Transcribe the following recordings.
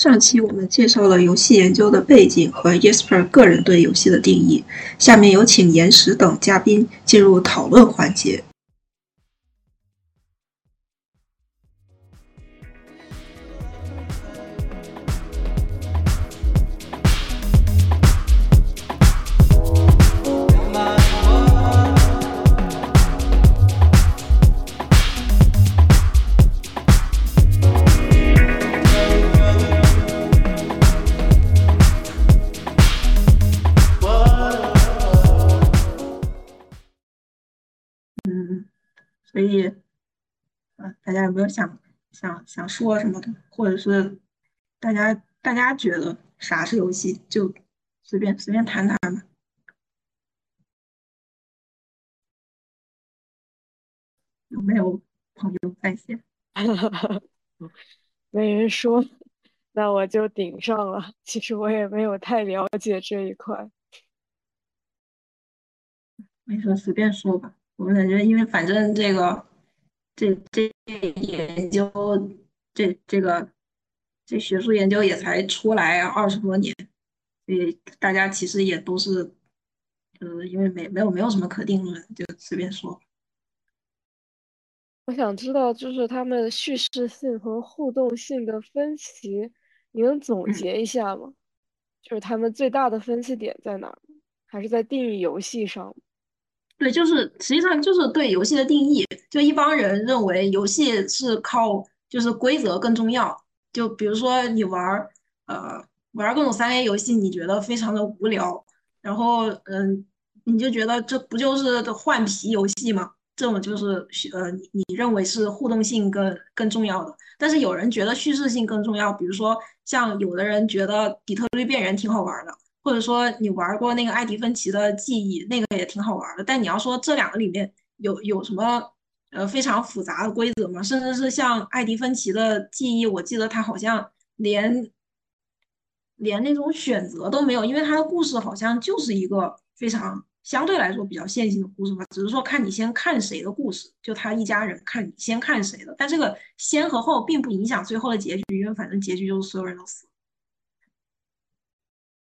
上期我们介绍了游戏研究的背景和 Jesper 个人对游戏的定义，下面有请岩石等嘉宾进入讨论环节。家有没有想想想说什么的，或者是大家大家觉得啥是游戏，就随便随便谈谈吧。有没有朋友在线？没人说，那我就顶上了。其实我也没有太了解这一块。没说，随便说吧。我感觉，因为反正这个，这这研究，这这个，这学术研究也才出来二十多年，所以大家其实也都是，呃，因为没没有没有什么可定论，就随便说。我想知道，就是他们叙事性和互动性的分歧，你能总结一下吗？就是他们最大的分歧点在哪？还是在定义游戏上？对，就是实际上就是对游戏的定义。就一帮人认为游戏是靠就是规则更重要。就比如说你玩儿呃玩各种三 A 游戏，你觉得非常的无聊，然后嗯你就觉得这不就是换皮游戏吗？这种就是呃你认为是互动性更更重要的。但是有人觉得叙事性更重要。比如说像有的人觉得底特律变人挺好玩的。或者说你玩过那个艾迪芬奇的记忆，那个也挺好玩的。但你要说这两个里面有有什么呃非常复杂的规则吗？甚至是像艾迪芬奇的记忆，我记得他好像连连那种选择都没有，因为他的故事好像就是一个非常相对来说比较线性的故事嘛，只是说看你先看谁的故事，就他一家人看你先看谁的。但这个先和后并不影响最后的结局，因为反正结局就是所有人都死了。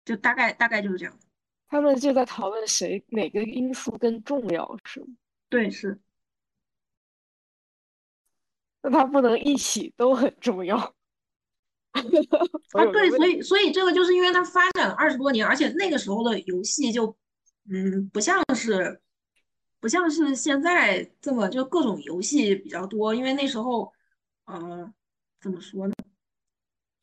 就大概大概就是这样，他们就在讨论谁哪个因素更重要，是吗？对，是。那他不能一起都很重要。啊，对，所以所以这个就是因为它发展了二十多年，而且那个时候的游戏就，嗯，不像是不像是现在这么就各种游戏比较多，因为那时候，呃，怎么说呢？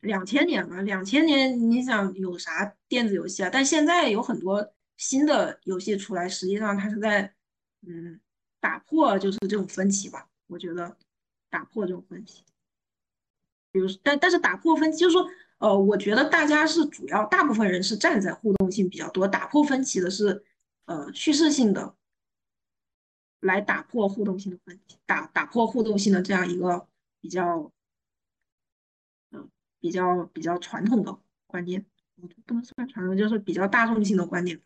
两千年吧，两千年你想有啥电子游戏啊？但现在有很多新的游戏出来，实际上它是在嗯打破就是这种分歧吧。我觉得打破这种分歧，比如但但是打破分歧就是说，呃，我觉得大家是主要大部分人是站在互动性比较多，打破分歧的是呃叙事性的来打破互动性的分歧，打打破互动性的这样一个比较。比较比较传统的观念，不能算传统，就是比较大众性的观点。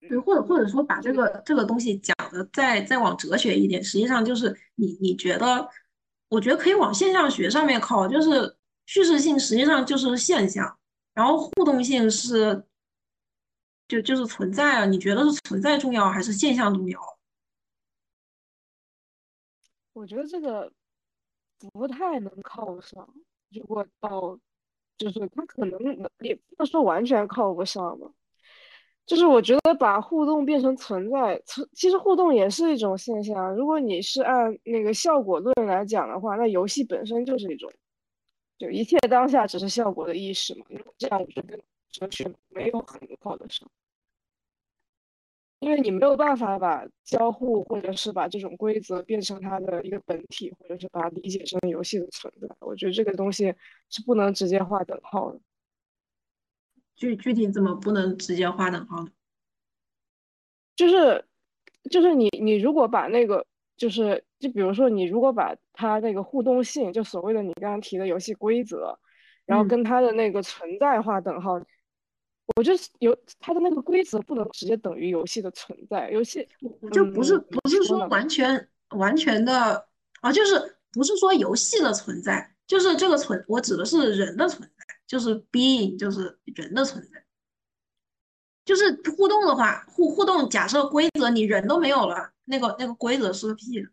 对，或者或者说把这个这个东西讲的再再往哲学一点，实际上就是你你觉得，我觉得可以往现象学上面靠，就是叙事性实际上就是现象，然后互动性是就就是存在啊，你觉得是存在重要还是现象重要？我觉得这个不太能靠上。如果到，就是他可能也不能说完全靠不上吧。就是我觉得把互动变成存在，存其实互动也是一种现象。如果你是按那个效果论来讲的话，那游戏本身就是一种，就一切当下只是效果的意识嘛。如果这样，我觉得哲学没有很靠得上。因为你没有办法把交互或者是把这种规则变成它的一个本体，或者是把它理解成游戏的存在，我觉得这个东西是不能直接画等号的。具具体怎么不能直接画等号呢？就是就是你你如果把那个就是就比如说你如果把它那个互动性，就所谓的你刚刚提的游戏规则，然后跟它的那个存在画等号。我就是游它的那个规则不能直接等于游戏的存在，游戏就不是不是说完全完全的啊，就是不是说游戏的存在，就是这个存，我指的是人的存在，就是 being，就是人的存在。就是互动的话，互互动，假设规则你人都没有了，那个那个规则是个屁。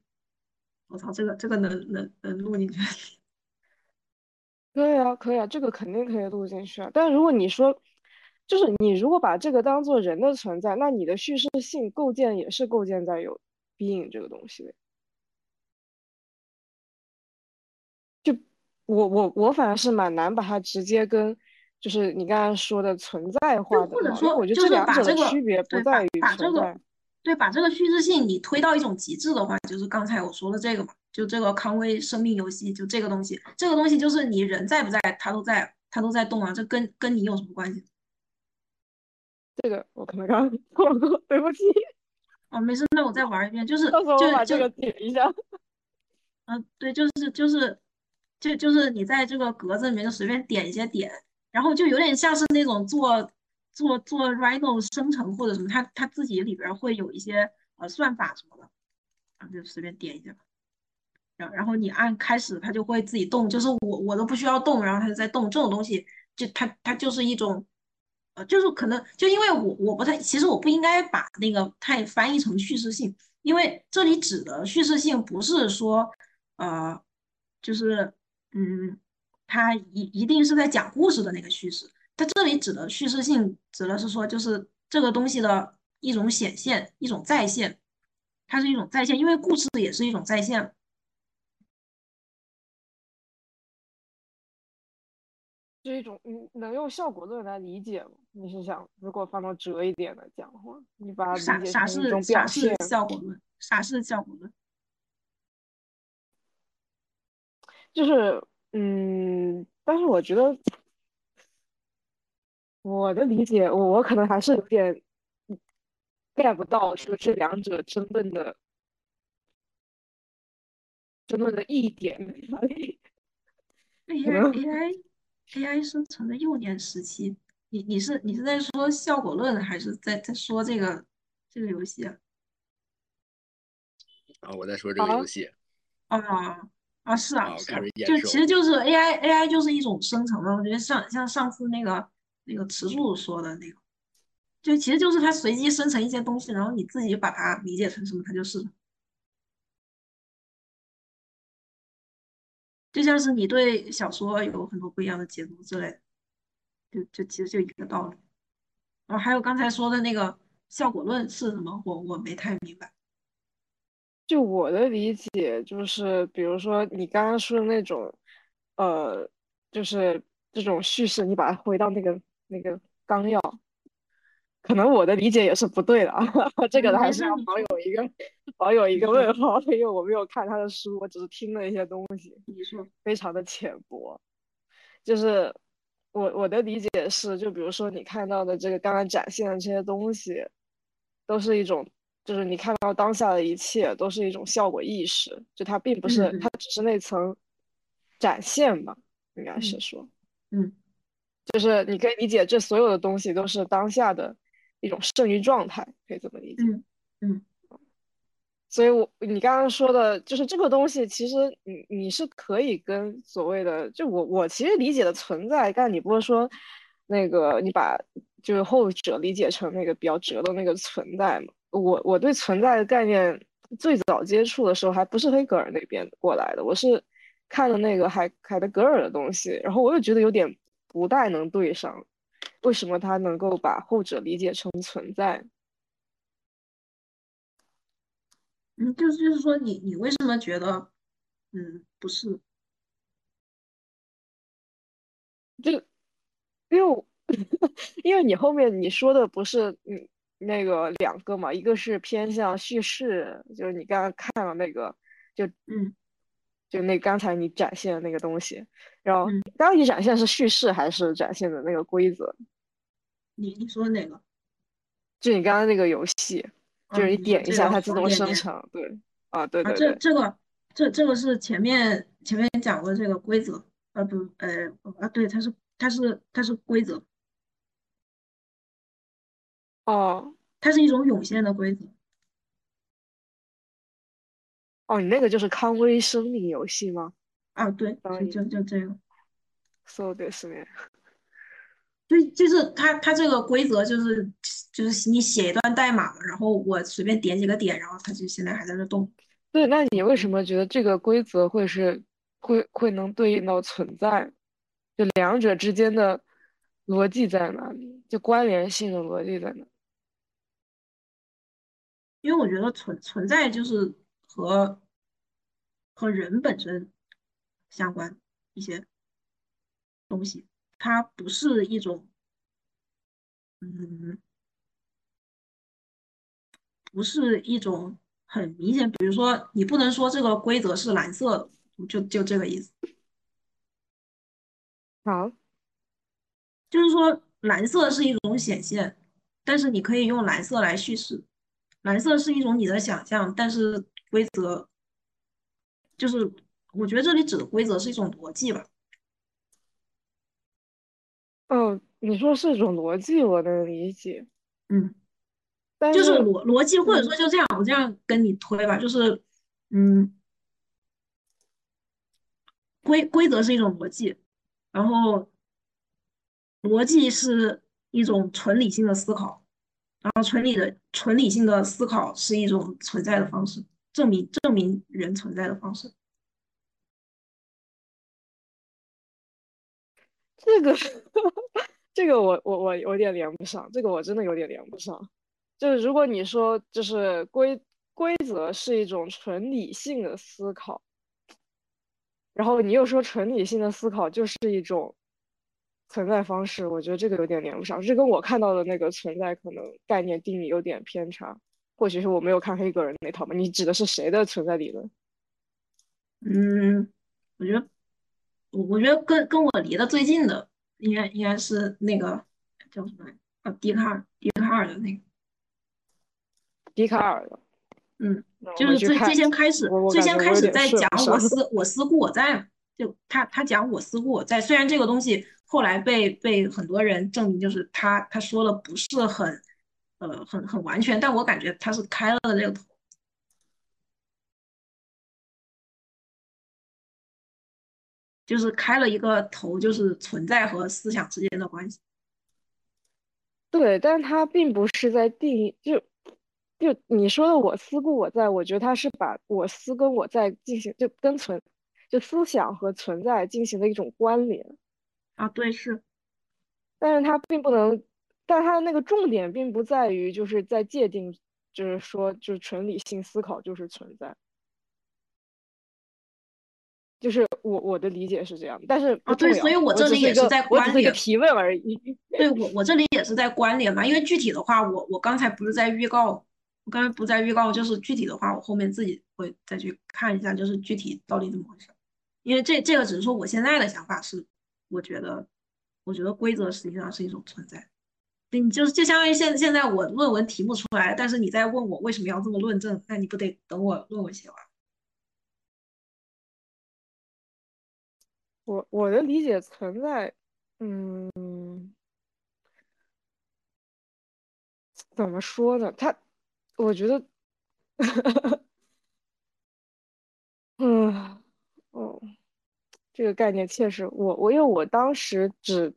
我操，这个这个能能能录进去？可以啊，可以啊，这个肯定可以录进去啊。但如果你说，就是你如果把这个当做人的存在，那你的叙事性构建也是构建在有 being 这个东西的。就我我我反而是蛮难把它直接跟。就是你刚刚说的存在化的，或者说，我觉得这两者的区别不在于存在。对，把这个叙事性你推到一种极致的话，就是刚才我说的这个嘛，就这个康威生命游戏，就这个东西，这个东西就是你人在不在，它都在，它都在动啊，这跟跟你有什么关系？这个我可能刚刚错过，对不起。哦，没事，那我再玩一遍，就是就把这个点一下。嗯，对，就是就是就就是你在这个格子里面就随便点一些点。然后就有点像是那种做做做 Rhino 生成或者什么，它它自己里边会有一些呃算法什么的，然后就随便点一下，然然后你按开始，它就会自己动，就是我我都不需要动，然后它就在动。这种东西就它它就是一种，呃，就是可能就因为我我不太，其实我不应该把那个太翻译成叙事性，因为这里指的叙事性不是说呃，就是嗯。它一一定是在讲故事的那个叙事，它这里指的叙事性，指的是说就是这个东西的一种显现，一种再现，它是一种再现，因为故事也是一种再现。是一种，嗯，能用效果论来理解吗？你是想，如果放到折一点的讲的话，你把它理解成一种表现？效果论？啥是效果论？就是。嗯，但是我觉得我的理解，我我可能还是有点 get 不到说这两者争论的争论的一点。AI AI AI 生成的幼年时期，你你是你是在说效果论，还是在在说这个这个游戏啊？啊，我在说这个游戏。啊。啊是啊，就其实就是 A I A I 就是一种生成的，我觉得像像上次那个那个池柱说的那个，就其实就是它随机生成一些东西，然后你自己把它理解成什么，它就是。就像是你对小说有很多不一样的解读之类的，就就其实就一个道理。然后还有刚才说的那个效果论是什么，我我没太明白。就我的理解，就是比如说你刚刚说的那种，呃，就是这种叙事，你把它回到那个那个纲要，可能我的理解也是不对的啊。这个还是要保有一个保有一个问号，因为我没有看他的书，我只是听了一些东西，你说非常的浅薄。就是我我的理解是，就比如说你看到的这个刚刚展现的这些东西，都是一种。就是你看到当下的一切都是一种效果意识，就它并不是，它只是那层展现吧，应该是说，嗯，就是你可以理解这所有的东西都是当下的一种剩余状态，可以这么理解，嗯嗯。所以我你刚刚说的就是这个东西，其实你你是可以跟所谓的，就我我其实理解的存在，但你不是说那个你把就是后者理解成那个比较折的那个存在嘛？我我对存在的概念最早接触的时候还不是黑格尔那边过来的，我是看了那个海海德格尔的东西，然后我又觉得有点不太能对上，为什么他能够把后者理解成存在？嗯，就是就是说你你为什么觉得嗯不是？就因为 因为你后面你说的不是嗯。那个两个嘛，一个是偏向叙事，就是你刚刚看了那个，就嗯，就那刚才你展现的那个东西，然后刚刚你展现是叙事还是展现的那个规则？你你说哪个？就你刚刚那个游戏，就是你点一下它自动生成，对，啊对对对，这这个这这个是前面前面讲过这个规则，呃不呃啊对，它是它是它是规则。哦，它是一种涌现的规则。 哦，你那个就是康威生命游戏吗？啊，对，当就就就这个。そうですね。 对，就是它它这个规则就是就是你写一段代码，然后我随便点几个点，然后它就现在还在那动。对，那你为什么觉得这个规则会是会会能对应到存在？就两者之间的逻辑在哪里？就关联性的逻辑在哪？因为我觉得存存在就是和和人本身相关一些东西。它不是一种，嗯，不是一种很明显。比如说，你不能说这个规则是蓝色的，就就这个意思。好，就是说蓝色是一种显现，但是你可以用蓝色来叙事。蓝色是一种你的想象，但是规则就是我觉得这里指的规则是一种逻辑吧。哦，你说是一种逻辑，我能理解。嗯，但就是逻逻辑，或者说就这样，我这样跟你推吧，就是，嗯，规规则是一种逻辑，然后逻辑是一种纯理性的思考，然后纯理的纯理性的思考是一种存在的方式，证明证明人存在的方式。这个，这个我我我有点连不上，这个我真的有点连不上。就是如果你说就是规规则是一种纯理性的思考，然后你又说纯理性的思考就是一种存在方式，我觉得这个有点连不上。这跟我看到的那个存在可能概念定义有点偏差，或许是我没有看黑格尔那套吧？你指的是谁的存在理论？嗯，我觉得。我我觉得跟跟我离得最近的，应该应该是那个叫什么来啊？笛卡尔，笛卡尔的那个，笛卡尔的，嗯，就是最最先开始，最先开始在讲我 思我思故我在，就他他讲我思故我在，虽然这个东西后来被被很多人证明就是他他说的不是很呃很很完全，但我感觉他是开了这个头。就是开了一个头，就是存在和思想之间的关系。对，但是它并不是在定义，就就你说的我思故我在，我觉得他是把我思跟我在进行，就跟存，就思想和存在进行的一种关联。啊，对，是。但是他并不能，但他的那个重点并不在于就是在界定，就是说，就是纯理性思考就是存在。就是我我的理解是这样，但是啊对，所以我这里也是在关联提问而已。对我我这里也是在关联嘛，因为具体的话，我我刚才不是在预告，我刚才不在预告，就是具体的话，我后面自己会再去看一下，就是具体到底怎么回事。因为这这个只是说我现在的想法是，我觉得我觉得规则实际上是一种存在。你就是就相当于现现在我论文提不出来，但是你在问我为什么要这么论证，那你不得等我论文写完？我我的理解存在，嗯，怎么说呢？他，我觉得，嗯，哦，这个概念确实，我我因为我当时只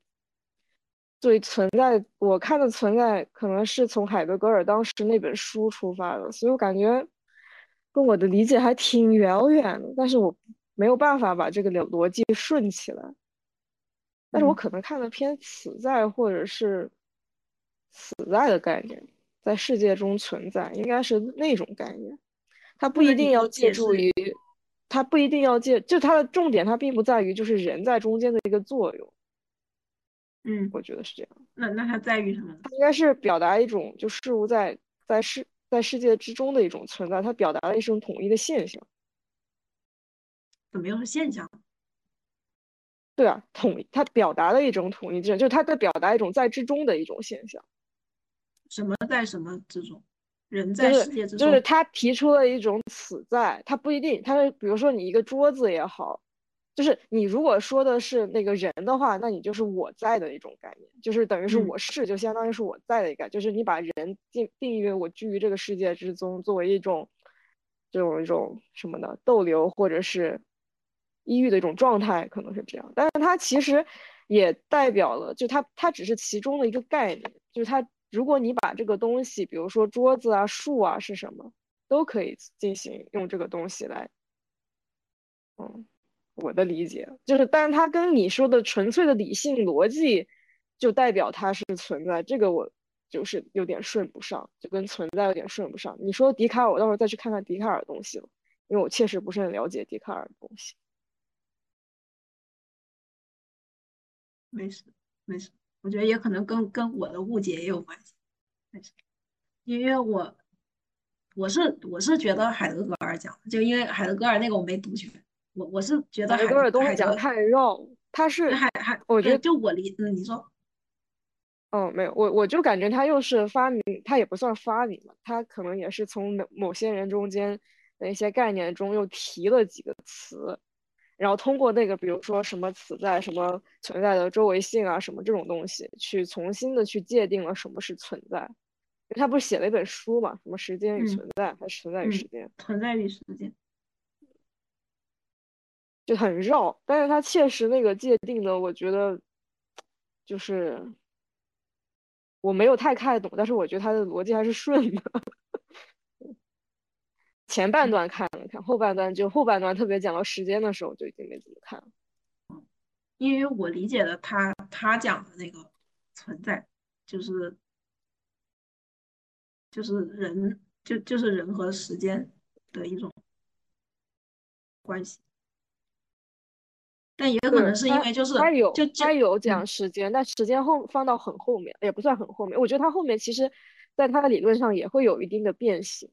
对存在，我看的存在可能是从海德格尔当时那本书出发的，所以我感觉跟我的理解还挺遥远的，但是我。没有办法把这个逻逻辑顺起来，但是我可能看的偏此在或者是此在的概念，在世界中存在，应该是那种概念。它不一定要借助于，它不一定要借，就它的重点，它并不在于就是人在中间的一个作用。嗯，我觉得是这样。那那它在于什么？它应该是表达一种就事物在在世在世界之中的一种存在，它表达了一种统一的现象。怎么又是现象？对啊，统它表达了一种统一性，就是它在表达一种在之中的一种现象。什么在什么之中？人在世界之中。就是他提出了一种此在，他不一定，他比如说你一个桌子也好，就是你如果说的是那个人的话，那你就是我在的一种概念，就是等于是我是，就相当于是我在的一个，就是你把人定定义为我居于这个世界之中，作为一种。这种一种什么的逗留或者是抑郁的一种状态，可能是这样。但是它其实也代表了，就它它只是其中的一个概念，就是它如果你把这个东西，比如说桌子啊、树啊是什么，都可以进行用这个东西来，嗯，我的理解就是，但是它跟你说的纯粹的理性逻辑，就代表它是存在，这个我。就是有点顺不上，就跟存在有点顺不上。你说笛卡尔，我到时候再去看看笛卡尔的东西了，因为我确实不是很了解笛卡尔的东西。没事，没事，我觉得也可能跟跟我的误解也有关系。没事，因为我我是我是觉得海德格尔讲，就因为海德格尔那个我没读全，我我是觉得海德格尔东西讲太绕，他是海海，我觉得就我理，嗯，你说。嗯，没有，我我就感觉他又是发明，他也不算发明嘛，他可能也是从某某些人中间的一些概念中又提了几个词，然后通过那个，比如说什么存在、什么存在的周围性啊，什么这种东西，去重新的去界定了什么是存在。他不是写了一本书嘛，什么时间与存在，还是存在与时间？存在与时间，就很绕，但是他切实那个界定的，我觉得就是。我没有太看懂，但是我觉得他的逻辑还是顺的。前半段看了看，后半段就后半段特别讲到时间的时候，就已经没怎么看了。因为我理解的他他讲的那个存在，就是就是人就就是人和时间的一种关系。但也可能是因为就是他有就他有讲时间，但时间后放到很后面，也不算很后面。我觉得他后面其实，在他的理论上也会有一定的变形。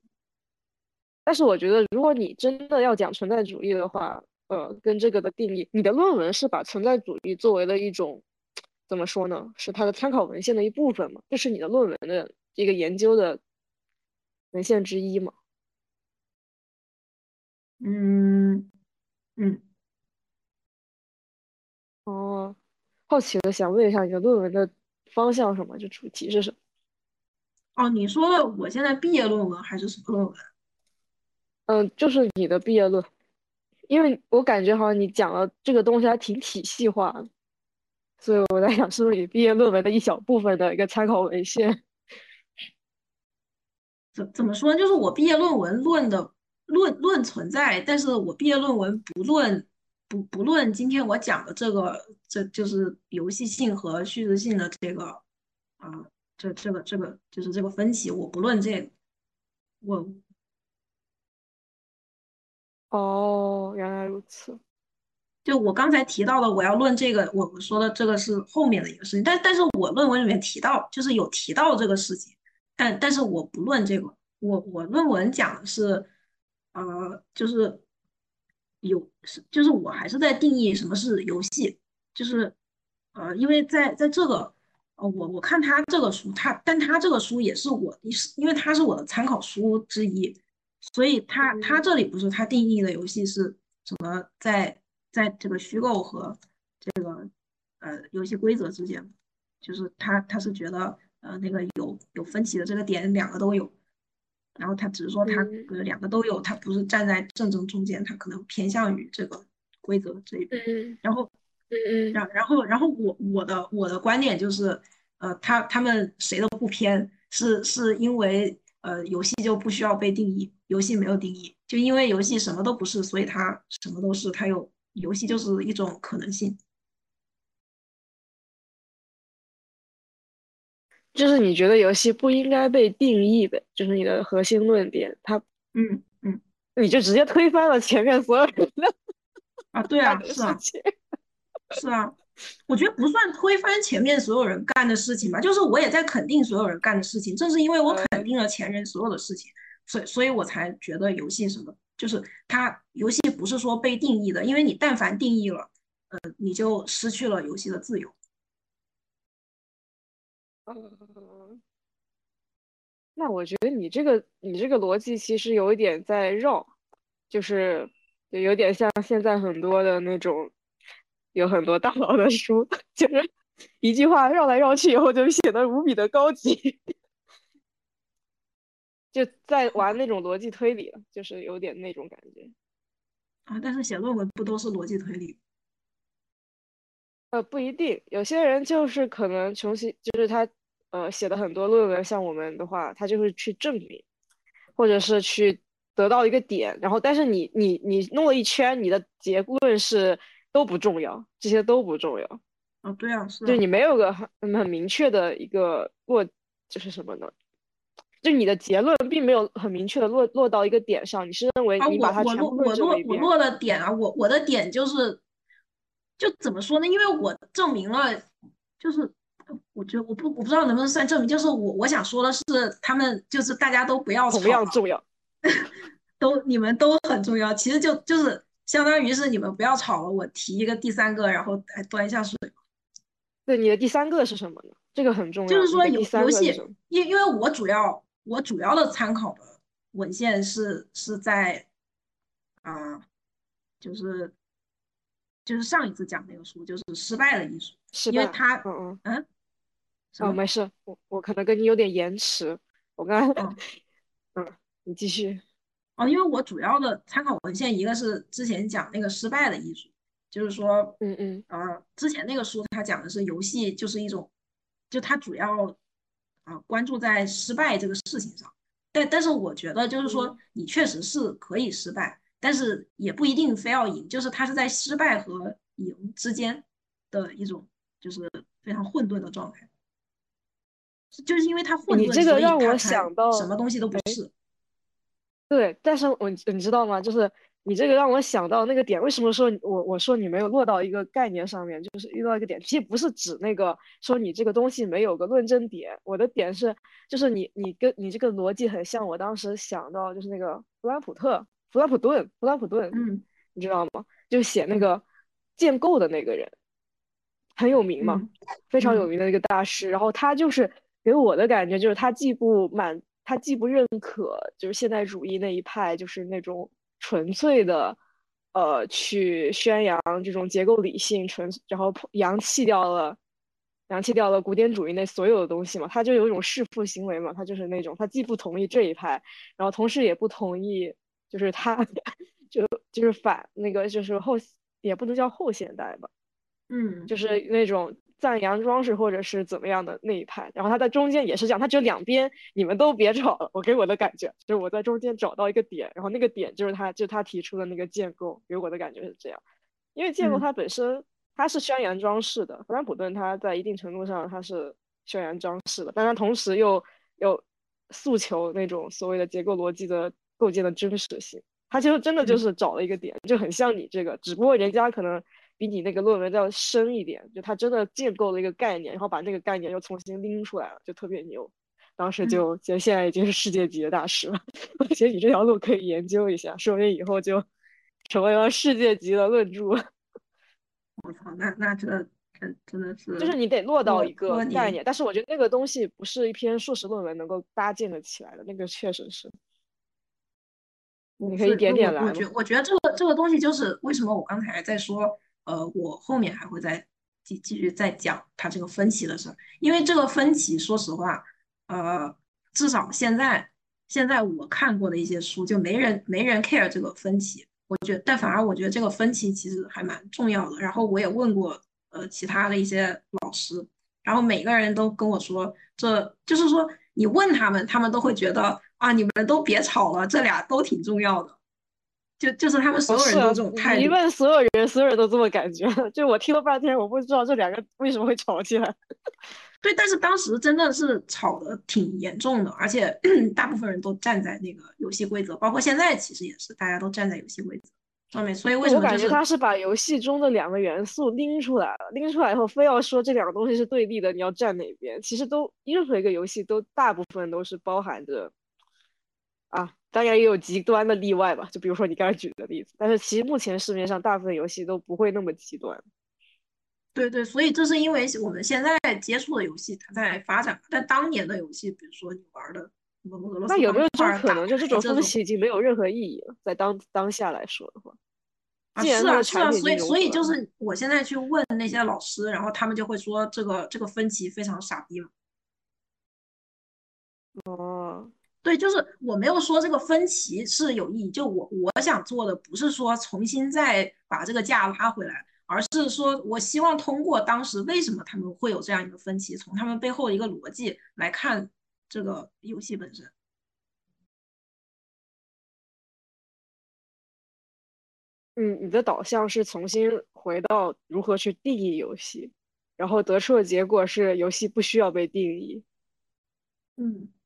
但是我觉得，如果你真的要讲存在主义的话，呃，跟这个的定义，你的论文是把存在主义作为了一种怎么说呢？是它的参考文献的一部分嘛？这是你的论文的一个研究的文献之一嘛？嗯嗯。哦，好奇的想问一下，你的论文的方向什么？就主题是什么？哦，你说的我现在毕业论文还是什么论文？嗯，就是你的毕业论，因为我感觉好像你讲了这个东西还挺体系化，所以我在想是不是你毕业论文的一小部分的一个参考文献？怎怎么说呢？就是我毕业论文论的论论存在，但是我毕业论文不论。不不论今天我讲的这个，这就是游戏性和叙事性的这个，啊，这这个这个就是这个分歧，我不论这个，我，哦，原来如此。就我刚才提到的，我要论这个，我我说的这个是后面的一个事情，但但是我论文里面提到，就是有提到这个事情，但但是我不论这个，我我论文讲的是，呃，就是。有是就是我还是在定义什么是游戏，就是呃，因为在在这个呃，我我看他这个书，他但他这个书也是我，因为他是我的参考书之一，所以他他这里不是他定义的游戏是什么，在在这个虚构和这个呃游戏规则之间，就是他他是觉得呃那个有有分歧的这个点两个都有。然后他只是说他呃两个都有，他不是站在正正中间，他可能偏向于这个规则这一边。然后，嗯嗯，然然后然后我我的我的观点就是，呃，他他们谁都不偏，是是因为呃游戏就不需要被定义，游戏没有定义，就因为游戏什么都不是，所以它什么都是，它有游戏就是一种可能性。就是你觉得游戏不应该被定义的，就是你的核心论点，它，嗯嗯，你就直接推翻了前面所有人的啊，对啊，是啊，是啊，我觉得不算推翻前面所有人干的事情吧，就是我也在肯定所有人干的事情，正是因为我肯定了前人所有的事情，所以所以我才觉得游戏什么，就是它游戏不是说被定义的，因为你但凡定义了，呃，你就失去了游戏的自由。嗯，那我觉得你这个你这个逻辑其实有一点在绕，就是就有点像现在很多的那种有很多大佬的书，就是一句话绕来绕去以后就显得无比的高级。就在玩那种逻辑推理了，就是有点那种感觉。啊，但是写论文不都是逻辑推理？呃，不一定，有些人就是可能重新，就是他呃写的很多论文，像我们的话，他就是去证明，或者是去得到一个点，然后但是你你你弄了一圈，你的结论是都不重要，这些都不重要。哦，对啊，是。就你没有个很很明确的一个过，就是什么呢？就你的结论并没有很明确的落落到一个点上，你是认为你把它全部论证一遍。我落的点啊，我我的点就是。就怎么说呢？因为我证明了，就是我觉得我不我不知道能不能算证明。就是我我想说的是，他们就是大家都不要同样重要，都你们都很重要。其实就就是相当于是你们不要吵了，我提一个第三个，然后来端一下水。对，你的第三个是什么呢？这个很重要。就是说游游戏，因因为我主要我主要的参考的文献是是在啊，就是。就是上一次讲那个书，就是失败的艺术，因为他，嗯嗯。嗯，哦，没事，我我可能跟你有点延迟，我刚刚，嗯，你继续，哦，因为我主要的参考文献一个是之前讲那个失败的艺术，就是说，嗯嗯，呃，之前那个书他讲的是游戏就是一种，就它主要啊关注在失败这个事情上，但但是我觉得就是说你确实是可以失败。但是也不一定非要赢，就是他是在失败和赢之间的一种，就是非常混沌的状态。就是因为他混沌，你这个让我想到什么东西都不是。对，但是我你知道吗？就是你这个让我想到那个点，为什么说我我说你没有落到一个概念上面，就是遇到一个点，其实不是指那个说你这个东西没有个论证点。我的点是，就是你你跟你这个逻辑很像，我当时想到就是那个弗兰普特。弗兰普顿，弗兰普顿，嗯，你知道吗？就写那个建构的那个人，很有名嘛，非常有名的一个大师。然后他就是给我的感觉，就是他既不满，他既不认可，就是现代主义那一派，就是那种纯粹的，呃，去宣扬这种结构理性，纯然后扬弃掉了，扬弃掉了古典主义那所有的东西嘛。他就有一种弑父行为嘛，他就是那种，他既不同意这一派，然后同时也不同意。就是他，就就是反那个，就是后也不能叫后现代吧，嗯，就是那种赞扬装饰或者是怎么样的那一派。然后他在中间也是这样，他只有两边你们都别吵了。我给我的感觉就是我在中间找到一个点，然后那个点就是他，就他提出的那个建构，给我的感觉是这样。因为建构它本身它是宣扬装饰的，弗兰普顿他在一定程度上他是宣扬装饰的，但他同时又又诉求那种所谓的结构逻辑的。构建的真实性，他其实真的就是找了一个点，就很像你这个，只不过人家可能比你那个论文要深一点，就他真的建构了一个概念，然后把那个概念又重新拎出来了，就特别牛。当时就觉得现在已经是世界级的大师了，我觉得你这条路可以研究一下，说不定以后就成为了世界级的论著。我操，那那这真真的是，就是你得落到一个概念，但是我觉得那个东西不是一篇硕士论文能够搭建的起来的，那个确实是。你可以点点来。我觉我觉得这个这个东西就是为什么我刚才在说，呃，我后面还会再继继续再讲它这个分歧的事儿，因为这个分歧，说实话，呃，至少现在现在我看过的一些书，就没人没人 care 这个分歧。我觉得，但反而我觉得这个分歧其实还蛮重要的。然后我也问过呃其他的一些老师，然后每个人都跟我说，这就是说你问他们，他们都会觉得。啊！你们都别吵了，这俩都挺重要的。就就是他们所有人都这种态度。你问所有人，所有人都这么感觉。就我听了半天，我不知道这两个为什么会吵起来。对，但是当时真的是吵得挺严重的，而且 大部分人都站在那个游戏规则，包括现在其实也是，大家都站在游戏规则上面。所以为什么？我感觉他是把游戏中的两个元素拎出来了，拎出来以后非要说这两个东西是对立的，你要站哪边？其实都任何一个游戏都大部分都是包含着。啊，当然也有极端的例外吧，就比如说你刚才举的例子。但是其实目前市面上大部分游戏都不会那么极端。对对，所以这是因为我们现在接触的游戏它在发展，但当年的游戏，比如说你玩的俄罗斯那有没有这种可能，就这种分歧已经没有任何意义了？在当当下来说的话，啊是啊是啊，所以所以就是我现在去问那些老师，然后他们就会说这个这个分歧非常傻逼嘛。哦。对，就是我没有说这个分歧是有意义，就我我想做的不是说重新再把这个价拉回来，而是说我希望通过当时为什么他们会有这样一个分歧，从他们背后的一个逻辑来看这个游戏本身。嗯，你的导向是重新回到如何去定义游戏，然后得出的结果是游戏不需要被定义。嗯，对，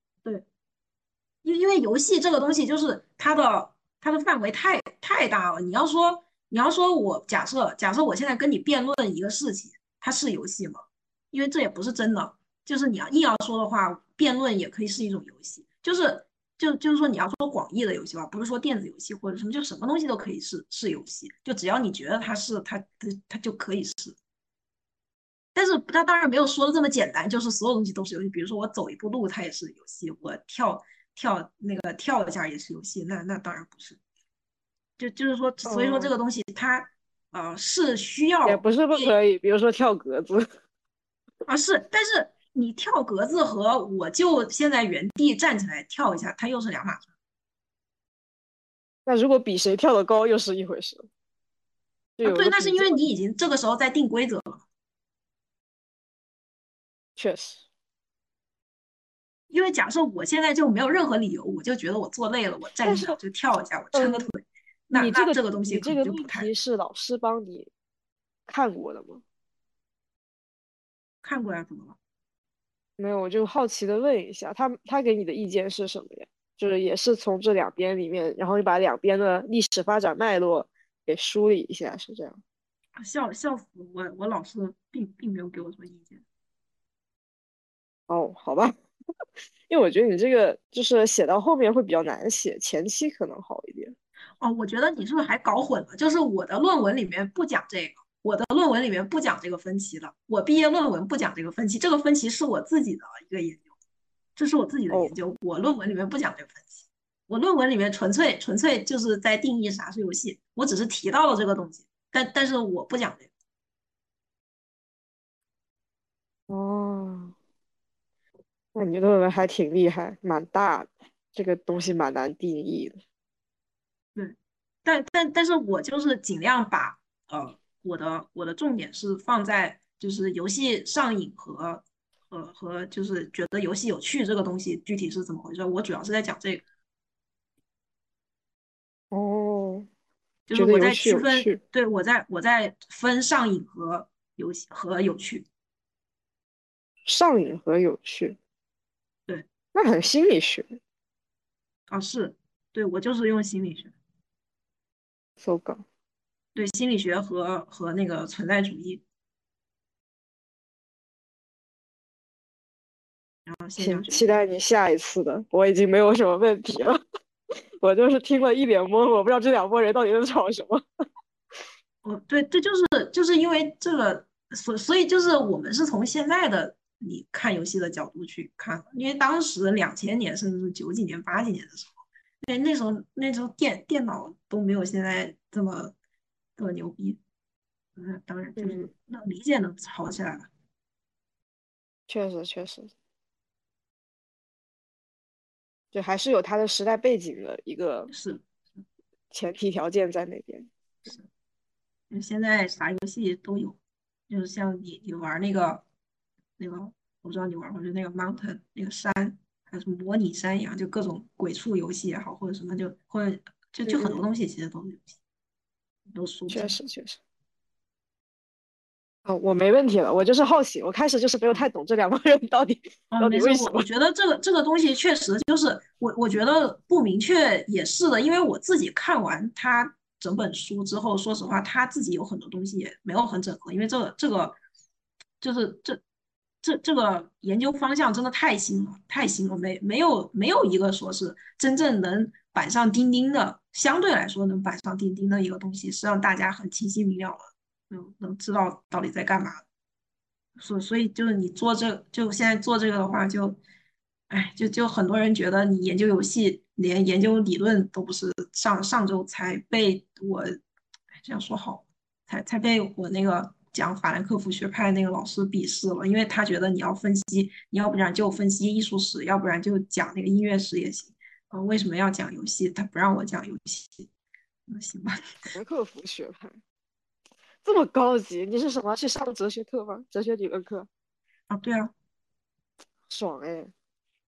因因为游戏这个东西就是它的它的范围太太大了。你要说你要说我假设假设我现在跟你辩论一个事情，它是游戏吗？因为这也不是真的。就是你要硬要说的话，辩论也可以是一种游戏。就是。就就是说，你要说广义的游戏吧，不是说电子游戏或者什么，就什么东西都可以是是游戏，就只要你觉得它是，它它它就可以是。但是它当然没有说的这么简单，就是所有东西都是游戏。比如说我走一步路，它也是游戏；我跳跳那个跳一下也是游戏。那那当然不是。就就是说，所以说这个东西它呃是需要，也不是不可以。比如说跳格子啊，是，但是。你跳格子和我就现在原地站起来跳一下，它又是两码事。那如果比谁跳的高，又是一回事。对，那是因为你已经这个时候在定规则了。确实。因为假设我现在就没有任何理由，我就觉得我坐累了，我站起来就跳一下，我撑个腿。那你这个这个东西，这个问题是老师帮你看过的吗？看过呀，怎么了？没有，我就好奇的问一下，他他给你的意见是什么呀？就是也是从这两边里面，然后你把两边的历史发展脉络给梳理一下，是这样？校校服，我我老师并并没有给我什么意见。哦，好吧，因为我觉得你这个就是写到后面会比较难写，前期可能好一点。哦，我觉得你是不是还搞混了？就是我的论文里面不讲这个。我的论文里面不讲这个分歧的，我毕业论文不讲这个分歧，这个分歧是我自己的一个研究，这是我自己的研究，我论文里面不讲这个分歧，我论文里面纯粹纯粹就是在定义啥是游戏，我只是提到了这个东西，但但是我不讲这个。哦，那你论文还挺厉害，蛮大的，这个东西蛮难定义的。对，但但但是我就是尽量把呃。我的我的重点是放在就是游戏上瘾和和和就是觉得游戏有趣这个东西具体是怎么回事？我主要是在讲这个。哦，就是我在区分，对我在我在分上瘾和游戏和有趣。上瘾和有趣，对，那很心理学。啊，是，对我就是用心理学。搜稿。对心理学和和那个存在主义，然后行，期待你下一次的。我已经没有什么问题了，我就是听了一脸懵，我不知道这两拨人到底在吵什么。哦，对，这就是就是因为这个，所所以就是我们是从现在的你看游戏的角度去看，因为当时两千年甚至是九几年、八几年的时候，那那时候那时候电电脑都没有现在这么。这么牛逼，嗯，当然就是能理解能吵起来了。确实，确实，就还是有它的时代背景的一个是前提条件在那边。是，就现在啥游戏都有，就是像你你玩那个那个，我不知道你玩过就那个 Mountain 那个山，还是模拟山一样，就各种鬼畜游戏也好，或者什么就或者就就很多东西其实都是游戏。都确实确实，哦，我没问题了，我就是好奇，我开始就是没有太懂这两个人到底 到底为什么。我觉得这个这个东西确实就是我我觉得不明确也是的，因为我自己看完他整本书之后，说实话他自己有很多东西也没有很整合，因为这个这个就是这这这个研究方向真的太新了，太新了，没没有没有一个说是真正能。板上钉钉的，相对来说能板上钉钉的一个东西，是让大家很清晰明了的，能能知道到底在干嘛。所所以就是你做这就现在做这个的话，就，哎，就就很多人觉得你研究游戏，连研究理论都不是上上周才被我，这样说好，才才被我那个讲法兰克福学派那个老师鄙视了，因为他觉得你要分析，你要不然就分析艺术史，要不然就讲那个音乐史也行。呃，为什么要讲游戏？他不让我讲游戏，那行吧。法 兰克福学派这么高级，你是什么去上哲学课吗？哲学理论课？啊，对啊，爽哎！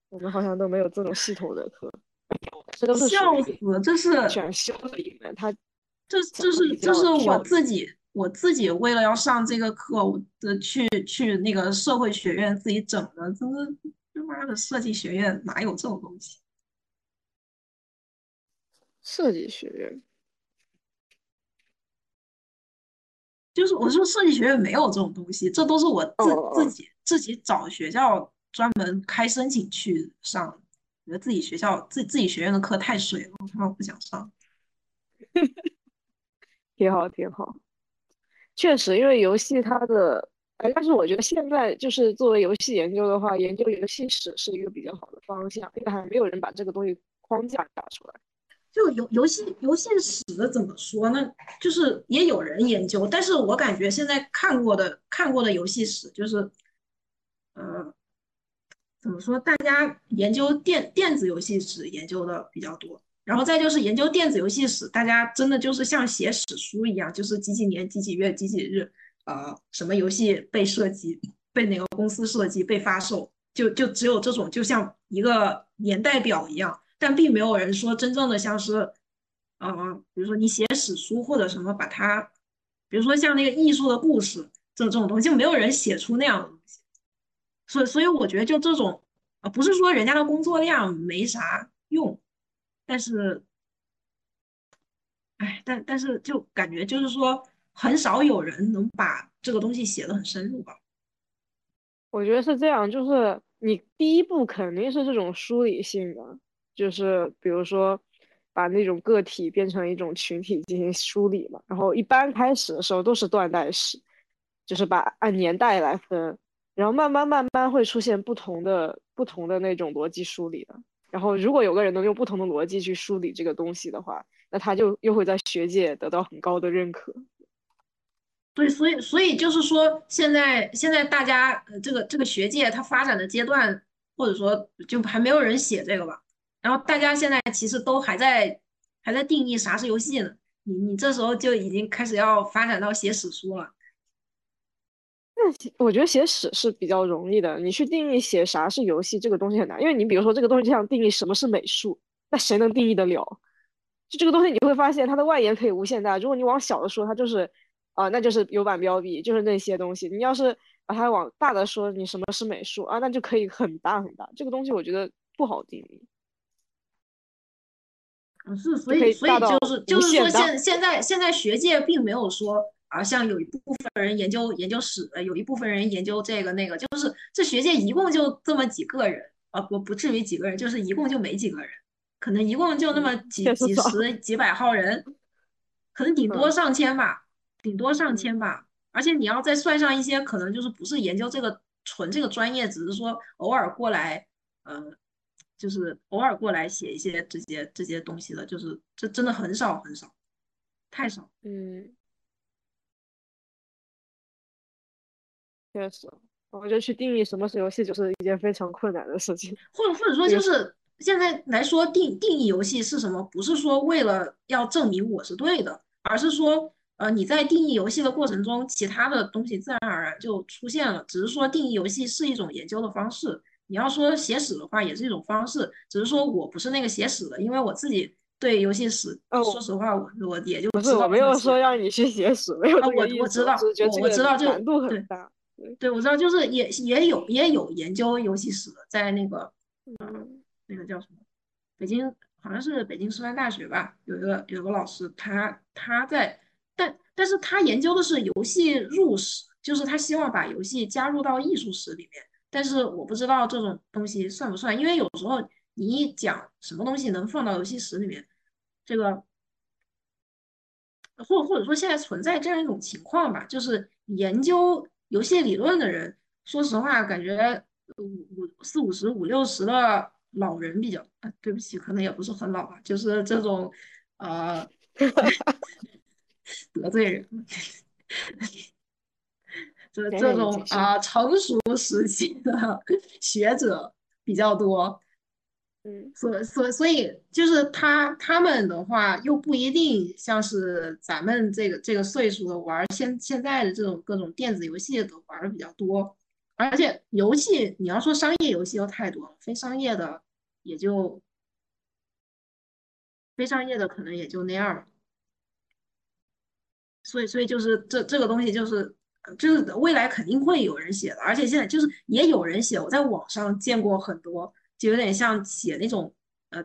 我们好像都没有这种系统的课，这都是笑死，这是选修里面他。这这是这是我自己我自己为了要上这个课，我的去去那个社会学院自己整的，真的他妈的设计学院哪有这种东西？设计学院就是我说设计学院没有这种东西，这都是我自自己自己找学校专门开申请去上，觉得自己学校自自己学院的课太水了，我他妈不想上。挺好，挺好。确实，因为游戏它的，哎，但是我觉得现在就是作为游戏研究的话，研究游戏史是一个比较好的方向，因为还没有人把这个东西框架打出来。就游游戏游戏史的怎么说呢？就是也有人研究，但是我感觉现在看过的看过的游戏史，就是，呃，怎么说？大家研究电电子游戏史研究的比较多。然后再就是研究电子游戏史，大家真的就是像写史书一样，就是几几年几几月几几日，呃，什么游戏被设计，被哪个公司设计，被发售，就就只有这种，就像一个年代表一样。但并没有人说真正的像是，呃，比如说你写史书或者什么，把它，比如说像那个艺术的故事这这种东西，就没有人写出那样的东西。所以，所以我觉得就这种，呃，不是说人家的工作量没啥。但是，哎，但但是就感觉就是说，很少有人能把这个东西写的很深入吧？我觉得是这样，就是你第一步肯定是这种梳理性的，就是比如说把那种个体变成一种群体进行梳理嘛。然后一般开始的时候都是断代史，就是把按年代来分，然后慢慢慢慢会出现不同的不同的那种逻辑梳理的。然后，如果有个人能用不同的逻辑去梳理这个东西的话，那他就又会在学界得到很高的认可。对，所以，所以就是说，现在现在大家这个这个学界它发展的阶段，或者说就还没有人写这个吧。然后大家现在其实都还在还在定义啥是游戏呢。你你这时候就已经开始要发展到写史书了。那我觉得写史是比较容易的，你去定义写啥是游戏这个东西很难，因为你比如说这个东西就像定义什么是美术，那谁能定义得了？就这个东西你会发现它的外延可以无限大，如果你往小的说，它就是啊，那就是有版标笔，就是那些东西。你要是把它往大的说，你什么是美术啊，那就可以很大很大。这个东西我觉得不好定义。嗯，是，所以所以就是就是说现现在现在学界并没有说。啊，像有一部分人研究研究史，有一部分人研究这个那个，就是这学界一共就这么几个人啊，不不至于几个人，就是一共就没几个人，可能一共就那么几几十几百号人，可能顶多上千吧，顶多上千吧。而且你要再算上一些可能就是不是研究这个纯这个专业，只是说偶尔过来，呃，就是偶尔过来写一些这些这些东西的，就是这真的很少很少，太少。嗯。确实，我觉得去定义什么是游戏就是一件非常困难的事情。或者或者说，就是现在来说定定义游戏是什么，不是说为了要证明我是对的，而是说，呃，你在定义游戏的过程中，其他的东西自然而然就出现了。只是说定义游戏是一种研究的方式。你要说写史的话，也是一种方式。只是说我不是那个写史的，因为我自己对游戏史，说实话，我我也就不是我没有说让你去写史，没有我我知道，我我知道，就难度很大。对，我知道，就是也也有也有研究游戏史的，在那个，嗯，那个叫什么，北京好像是北京师范大学吧，有一个有个老师，他他在，但但是他研究的是游戏入史，就是他希望把游戏加入到艺术史里面，但是我不知道这种东西算不算，因为有时候你一讲什么东西能放到游戏史里面，这个，或或者说现在存在这样一种情况吧，就是研究。游戏理论的人，说实话，感觉五五四五十五六十的老人比较，对不起，可能也不是很老吧，就是这种，呃，得罪人，这这种啊成熟时期的学者比较多。所所所以就是他他们的话又不一定像是咱们这个这个岁数的玩现现在的这种各种电子游戏的玩的比较多，而且游戏你要说商业游戏又太多了，非商业的也就非商业的可能也就那样了。所以所以就是这这个东西就是就是未来肯定会有人写的，而且现在就是也有人写，我在网上见过很多。就有点像写那种呃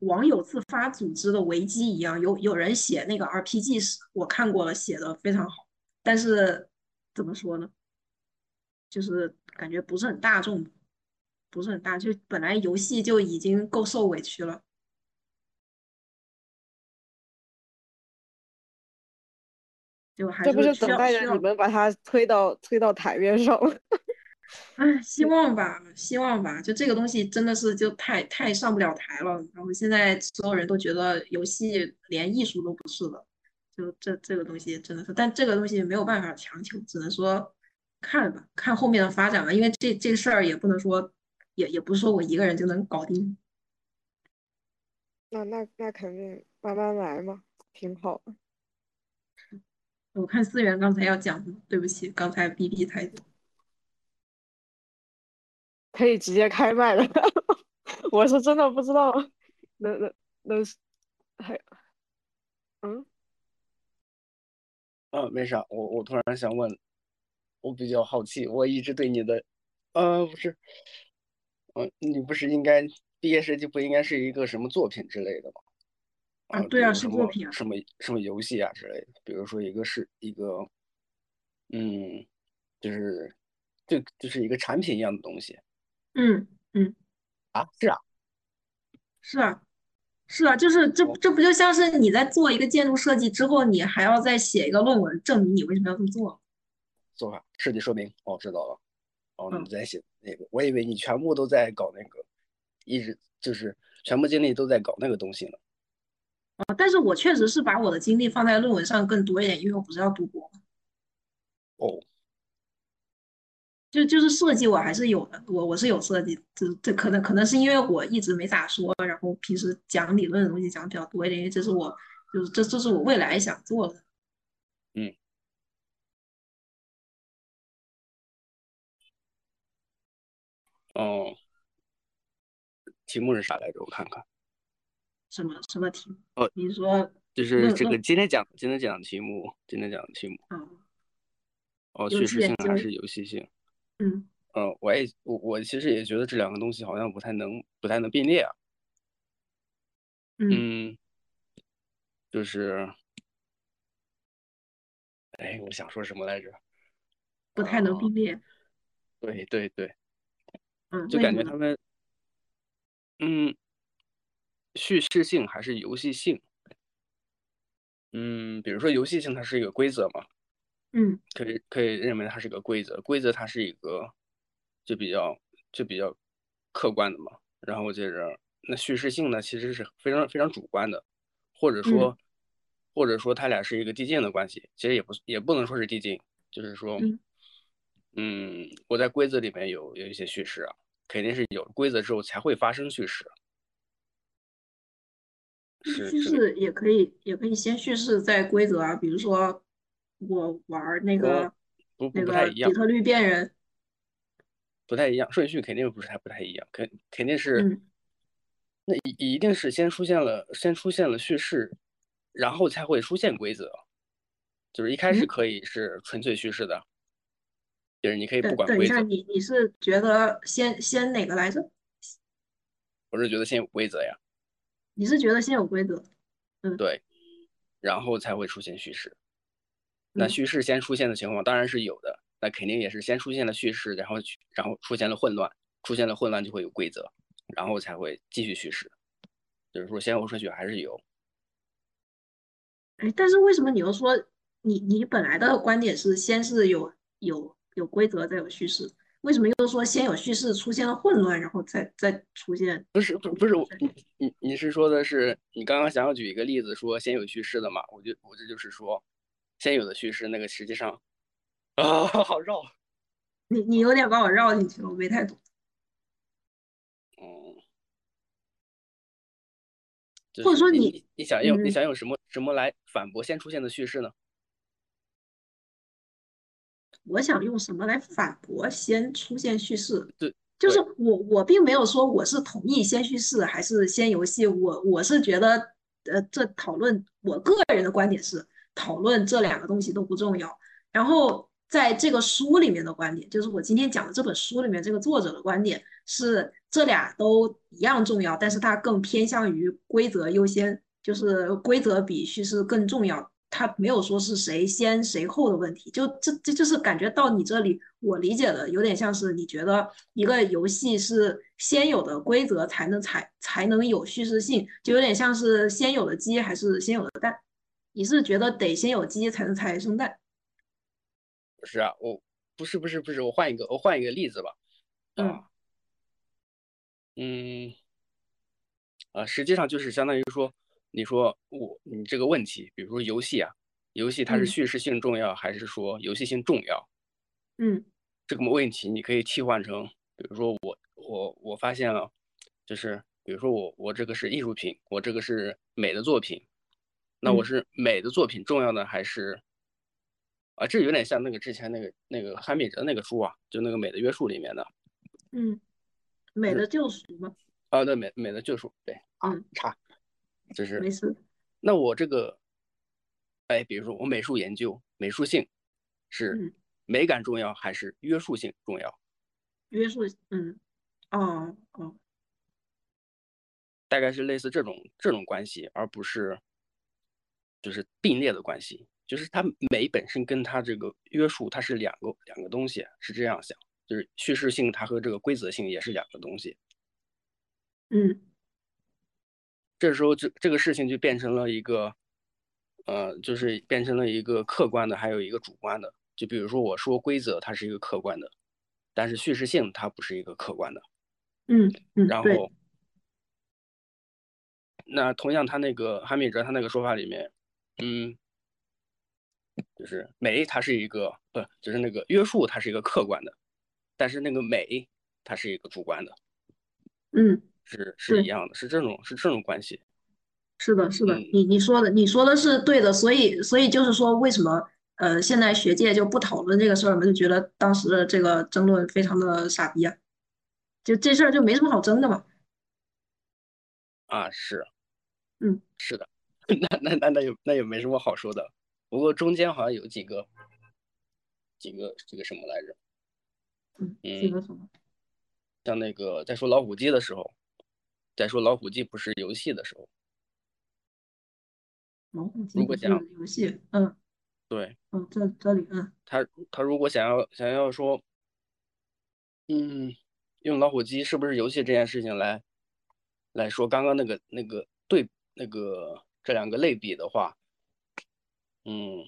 网友自发组织的维基一样，有有人写那个 RPG 是，我看过了，写的非常好，但是怎么说呢？就是感觉不是很大众，不是很大，就本来游戏就已经够受委屈了，就还这不是等待着你们把它推到推到台面上。哎，希望吧，希望吧。就这个东西真的是就太太上不了台了。然后现在所有人都觉得游戏连艺术都不是了。就这这个东西真的是，但这个东西没有办法强求，只能说看吧，看后面的发展吧。因为这这事儿也不能说，也也不是说我一个人就能搞定。那那那肯定慢慢来嘛，挺好的。我看思源刚才要讲，对不起，刚才 B B 太多。可以直接开麦了，我是真的不知道能能能还嗯啊没啥，我我突然想问，我比较好奇，我一直对你的呃不是，嗯你不是应该毕业设计不应该是一个什么作品之类的吗？啊对啊是作品啊什么什么游戏啊之类的，比如说一个是一个嗯就是就就是一个产品一样的东西。嗯嗯，啊，是啊，是啊，是啊，就是这这不就像是你在做一个建筑设计之后，你还要再写一个论文证明你为什么要这么做？做法设计说明哦，知道了。哦，你在写那个，我以为你全部都在搞那个，一直就是全部精力都在搞那个东西呢。啊，但是我确实是把我的精力放在论文上更多一点，因为我不是要读博。哦。就就是设计我还是有的，我我是有设计，这这可能可能是因为我一直没咋说，然后平时讲理论的东西讲比较多一点，因为这是我就是这这是我未来想做的。嗯。哦。题目是啥来着？我看看。什么什么题目？哦，你说就是这个今天讲今天讲的题目，今天讲的题目。嗯。哦，叙事性还是游戏性？嗯，呃，我也我我其实也觉得这两个东西好像不太能不太能并列啊。嗯，就是，哎，我想说什么来着？不太能并列。对对对。嗯，就感觉他们，嗯，叙事性还是游戏性？嗯，比如说游戏性，它是一个规则嘛。嗯，可以可以认为它是个规则，规则它是一个就比较就比较客观的嘛。然后接着那叙事性呢，其实是非常非常主观的，或者说或者说它俩是一个递进的关系，其实也不也不能说是递进，就是说，嗯，我在规则里面有有一些叙事啊，肯定是有规则之后才会发生叙事。叙事也可以也可以先叙事再规则啊，比如说。我玩那个不，不太一样底特律变人，不太一样，顺序肯定不是太不太一样，肯肯定是，那一一定是先出现了先出现了叙事，然后才会出现规则，就是一开始可以是纯粹叙事的，就是你可以不管规则。你你是觉得先先哪个来着？我是觉得先有规则呀。你是觉得先有规则？嗯，对，然后才会出现叙事。那叙事先出现的情况当然是有的，那肯定也是先出现了叙事，然后然后出现了混乱，出现了混乱就会有规则，然后才会继续叙事，就是说先后顺序还是有。哎，但是为什么你又说你你本来的观点是先是有有有规则再有叙事，为什么又说先有叙事出现了混乱，然后再再出现？不是不不是我你你你是说的是你刚刚想要举一个例子说先有叙事的嘛？我就我这就是说。先有的叙事，那个实际上啊，好绕。你你有点把我绕进去了，我没太懂。嗯，或者说你你你想用你嗯想用什么什么来反驳先出现的叙事呢？我想用什么来反驳先出现叙事？对，就是我我并没有说我是同意先叙事还是先游戏，我我是觉得，呃，这讨论我个人的观点是讨论这两个东西都不重要。然后在这个书里面的观点，就是我今天讲的这本书里面这个作者的观点是这俩都一样重要，但是它更偏向于规则优先，就是规则比叙事更重要。他没有说是谁先谁后的问题，就这这就是感觉到你这里，我理解的有点像是你觉得一个游戏是先有的规则才能才才能有叙事性，就有点像是先有的鸡还是先有的蛋？你是觉得得先有鸡才能才生蛋？不是啊，我不是不是不是，我换一个我换一个例子吧。嗯啊，嗯，啊，实际上就是相当于说，你说我你这个问题，比如说游戏啊，游戏它是嗯叙事性重要还是说游戏性重要？嗯这个问题你可以替换成，比如说我我我发现了，就是比如说我我这个是艺术品，我这个是美的作品，那我嗯是美的作品重要呢，还是啊？这有点像那个之前那个那个汉密哲那个书啊，就那个美的约束里面的嗯，美的救赎吗？啊，对美美的救赎，对啊嗯，差，就是没事。那我这个，哎，比如说我美术研究美术性是嗯，美感重要还是约束性重要？约束，嗯，哦哦，大概是类似这种这种关系，而不是就是并列的关系。就是它美本身跟它这个约束，它是两个两个东西，是这样想。就是叙事性，它和这个规则性也是两个东西。嗯这时候这这个事情就变成了一个，呃，就是变成了一个客观的，还有一个主观的。就比如说我说规则，它是一个客观的，但是叙事性它不是一个客观的。嗯嗯，然后，那同样他那个汉密哲他那个说法里面，嗯，就是美它是一个不，就是那个约束它是一个客观的，但是那个美它是一个主观的，嗯。是是一样的，是这种是这种关系。是的，是的，嗯你你说的，你说的是对的，所以所以就是说，为什么呃现在学界就不讨论这个事儿嘛？就觉得当时的这个争论非常的傻逼啊，就这事儿就没什么好争的嘛。啊，是，嗯，是的，那那那那也那也没什么好说的。不过中间好像有几个几个这个什么来着？嗯，嗯这个什么？像那个在说老虎机的时候，在说老虎机不是游戏的时候，老虎机如果讲游戏，嗯对嗯，这这里嗯他他如果想要想要说，嗯，用老虎机是不是游戏这件事情来来说刚刚那个那个对那个这两个类比的话，嗯，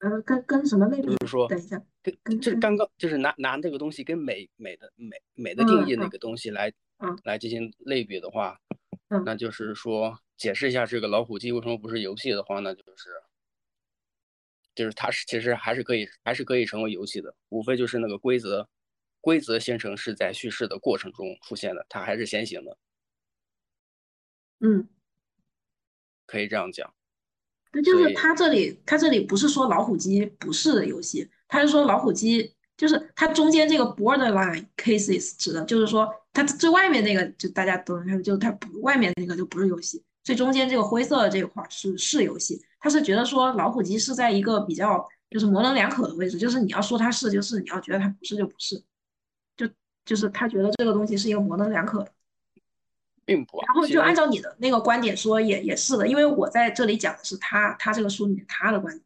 呃跟跟什么类比？就是说等一下，跟跟跟就是刚刚就是拿拿这个东西跟美美的美美的定义那个东西来嗯来进行类比的话，嗯那就是说解释一下这个老虎机为什么不是游戏的话，那就是就是它是其实还是可以还是可以成为游戏的，无非就是那个规则规则形成是在叙事的过程中出现的，它还是先行的，嗯。可以这样讲。那，就是他这里，他这里不是说老虎机不是的游戏，他是说老虎机就是它中间这个 borderline cases 指的就是说它最外面那个就大家都能看，就它不外面那个就不是游戏，最中间这个灰色的这一块儿是是游戏。他是觉得说老虎机是在一个比较就是模棱两可的位置，就是你要说它是就是，你要觉得它不是就不是，就就是他觉得这个东西是一个模棱两可的。并不啊，然后就按照你的那个观点说也，也是的，因为我在这里讲的是他他这个书里面他的观点。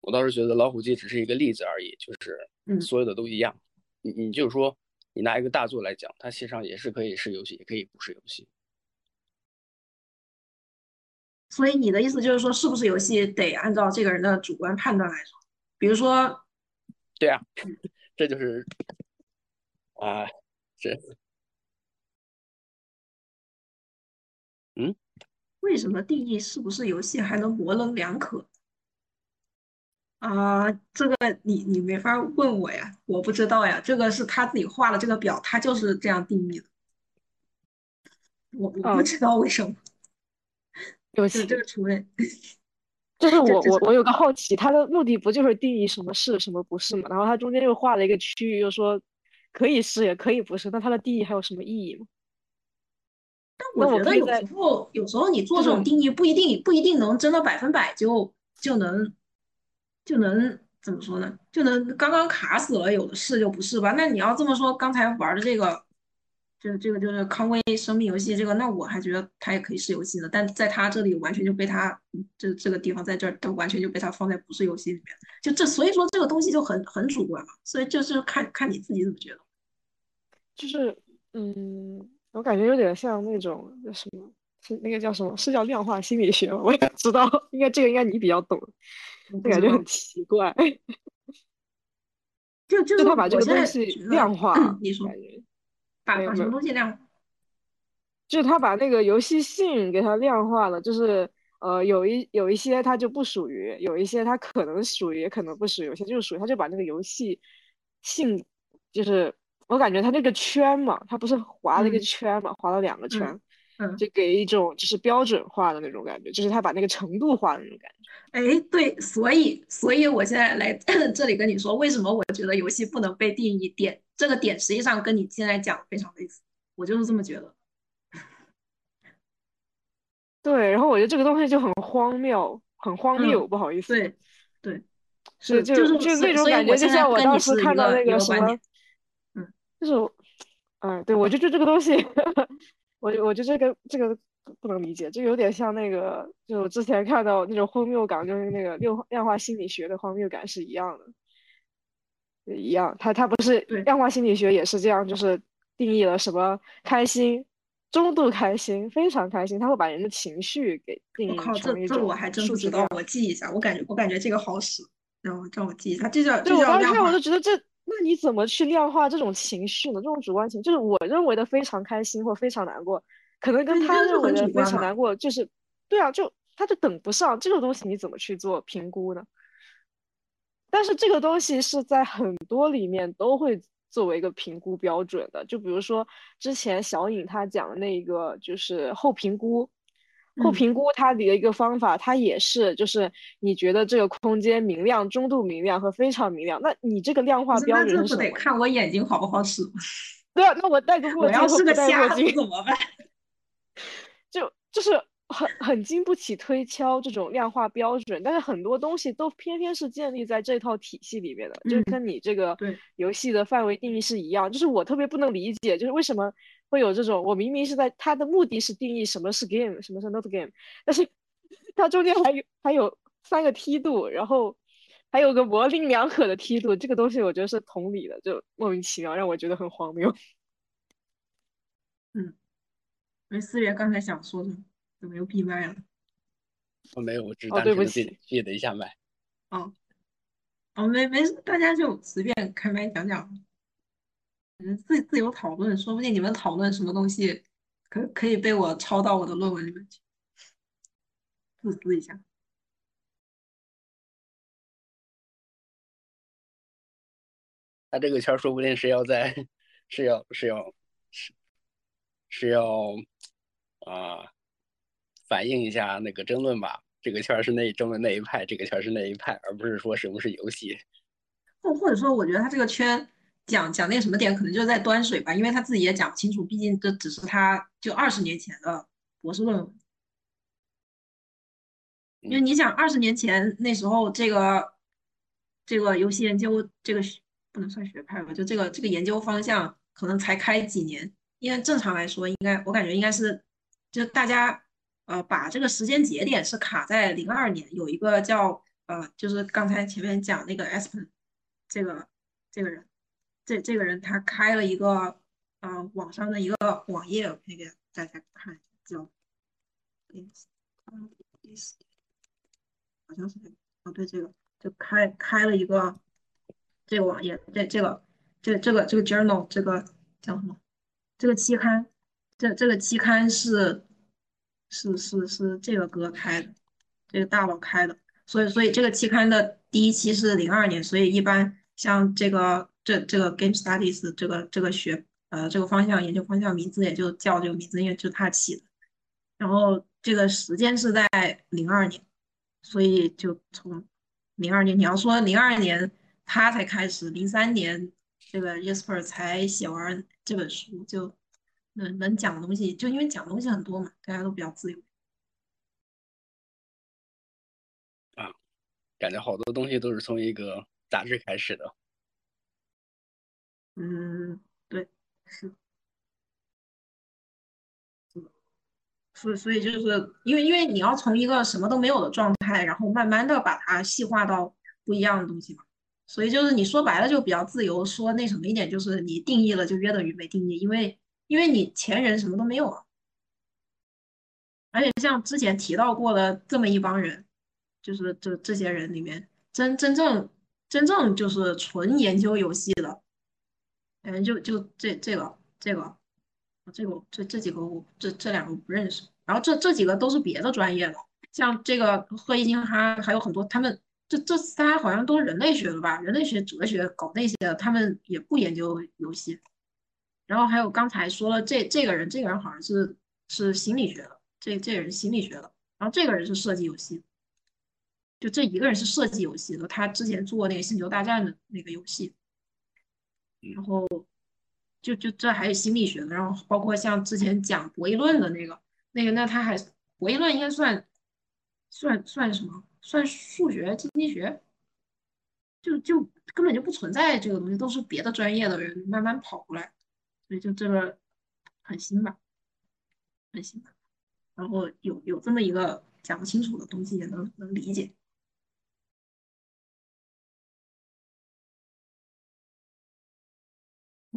我倒是觉得老虎机只是一个例子而已，就是嗯所有的都一样。你你就是说，你拿一个大作来讲，它实际上也是可以是游戏，也可以不是游戏。所以你的意思就是说，是不是游戏得按照这个人的主观判断来说？比如说，对啊，这就是啊，这为什么定义是不是游戏还能模棱两可？啊，这个你你没法问我呀，我不知道呀，这个是他自己画了这个表，他就是这样定义的，我我不知道为什么。对不起，这个除非就是 我我我有个好奇，他的目的不就是定义什么是什么不是嘛？然后他中间又画了一个区域，又说可以是也可以不是，那他的定义还有什么意义吗？但我觉得有时候有时候你做这种定义不一定不一定能真的百分百就就能就能怎么说呢？就能刚刚卡死了，有的是就不是吧？那你要这么说，刚才玩的这个。这这个就是康威生命游戏，这个那我还觉得它也可以是游戏的，但在它这里完全就被它这这个地方在这儿，都完全就被它放在不是游戏里面，就这所以说这个东西就很很主观嘛，所以就是看看你自己怎么觉得。就是嗯，我感觉有点像那种什么，是那个叫什么？是叫量化心理学吗？我也知道，应该这个应该你比较懂，就感觉很奇怪。就 就他把这个东西量化，你说。把什么东西量化？就是他把那个游戏性给它量化了，就是呃，有一有一些它就不属于，有一些它可能属于，也可能不属于，有些就是属于，他就把那个游戏性，就是我感觉他那个圈嘛，他不是划了一个圈嘛，划了两个圈，嗯，就给一种就是标准化的那种感觉，就是他把那个程度化的那种感觉。哎，对，所以所以我现在来 这里跟你说，为什么我觉得游戏不能被定义点。这个点实际上跟你现在讲非常类似，我就是这么觉得。对，然后我觉得这个东西就很荒谬，很荒谬，不好意思。对，对，是就是就那种感觉，就像我当时看到那个什么，嗯，就是，嗯，对我就就这个东西，我我就这个这个不能理解，就有点像那个，就我之前看到那种荒谬感，就是那个六量化心理学的荒谬感是一样的。一样，他他不是量化心理学也是这样，就是定义了什么开心、中度开心、非常开心，他会把人的情绪给定义成一种这这我还真不知道，我记一下。我感觉我感觉这个好使，让我让我记一下。这叫对我当时看我就觉得这，那你怎么去量化这种情绪呢？这种主观情，就是我认为的非常开心或非常难过，可能跟他认为的非常难过，就是对啊，就他就等不上这个东西，你怎么去做评估呢？但是这个东西是在很多里面都会作为一个评估标准的，就比如说之前小颖她讲的那个就是后评估，后评估它的一个方法，它也是就是你觉得这个空间明亮、中度明亮和非常明亮，那你这个量化标准是什么？得看我眼睛好不好使。对啊，那我戴个墨镜，我要是个瞎子怎么办？就就是。很很经不起推敲这种量化标准，但是很多东西都偏偏是建立在这套体系里面的，就跟你这个游戏的范围定义是一样。就是我特别不能理解，就是为什么会有这种，我明明是在他的目的是定义什么是 game，什么是 not game，但是它中间还有还有三个梯度，然后还有个模棱两可的梯度，这个东西我觉得是同理的，就莫名其妙，让我觉得很荒谬。嗯，没思源刚才想说什么？怎么又闭麦了？我没有，我只是单纯的闭了一下麦。哦，哦，没没事，大家就随便开麦讲讲，嗯，自自由讨论，说不定你们讨论什么东西，可可以被我抄到我的论文里面去，自私一下。他这个圈说不定是要在，是要是要是是要啊。反映一下那个争论吧，这个圈是那争论那一派，这个圈是那一派，而不是说什么是游戏。或或者说，我觉得他这个圈讲讲那什么点，可能就是在端水吧，因为他自己也讲不清楚，毕竟这只是他就二十年前的博士论文。因为你想，二十年前那时候，这个这个游戏研究这个不能算学派吧，就这个这个研究方向可能才开几年，因为正常来说，应该我感觉应该是就大家。呃，把这个时间节点是卡在零二年，有一个叫呃，就是刚才前面讲那个 Aspen，这个这个人，这这个人他开了一个呃网上的一个网页，我可以给大家看一下，叫，好像是，哦对，这个就开开了一个这个网页，这这个这这个这个 journal 这个叫什么？这个期刊，这这个期刊是。是是是这个哥开的，这个大佬开的，所以所以这个期刊的第一期是零二年，所以一般像这个这这个 Game Studies 这个这个学呃这个方向研究方向名字也就叫这个名字，因为就他起的。然后这个时间是在零二年，所以就从零二年，你要说零二年他才开始，零三年这个 Jesper 才写完这本书，就能能讲的东西，就因为讲东西很多嘛，大家都比较自由。啊，感觉好多东西都是从一个杂志开始的。嗯，对，是。所所以就是因为因为你要从一个什么都没有的状态，然后慢慢的把它细化到不一样的东西嘛。所以就是你说白了就比较自由，说那什么一点就是你定义了就约等于没定义，因为因为你前人什么都没有啊。而且像之前提到过的这么一帮人，就是这这些人里面真真正真正就是纯研究游戏的，嗯，就就这这个这个。这个这这几个我这这两个不认识，然后这这几个都是别的专业的，像这个贺一金哈还有很多，他们这这仨好像都是人类学的吧？人类学、哲学搞那些的，他们也不研究游戏。然后还有刚才说了这这个人，这个人好像是是心理学的，这这个人心理学的，然后这个人是设计游戏，就这一个人是设计游戏的，他之前做那个星球大战的那个游戏，然后。就就这还有心理学的，然后包括像之前讲博弈论的那个那个，那他还博弈论应该算算算什么？算数学经济学？就就根本就不存在这个东西，都是别的专业的人慢慢跑过来，所以就这个很新吧，很新吧。然后有有这么一个讲不清楚的东西，也能能理解。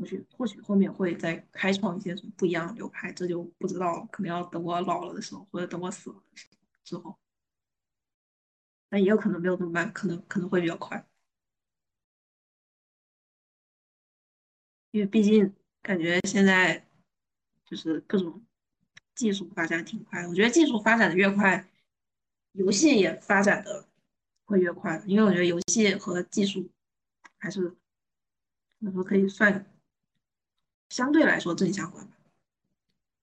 或许或许后面会再开创一些什么不一样的流派，这就不知道。可能要等我老了的时候，或者等我死了的时候之后。但也有可能没有那么慢，可能可能会比较快。因为毕竟感觉现在就是各种技术发展挺快，我觉得技术发展的越快，游戏也发展的会越快。因为我觉得游戏和技术还是怎么说可以算。相对来说正相关，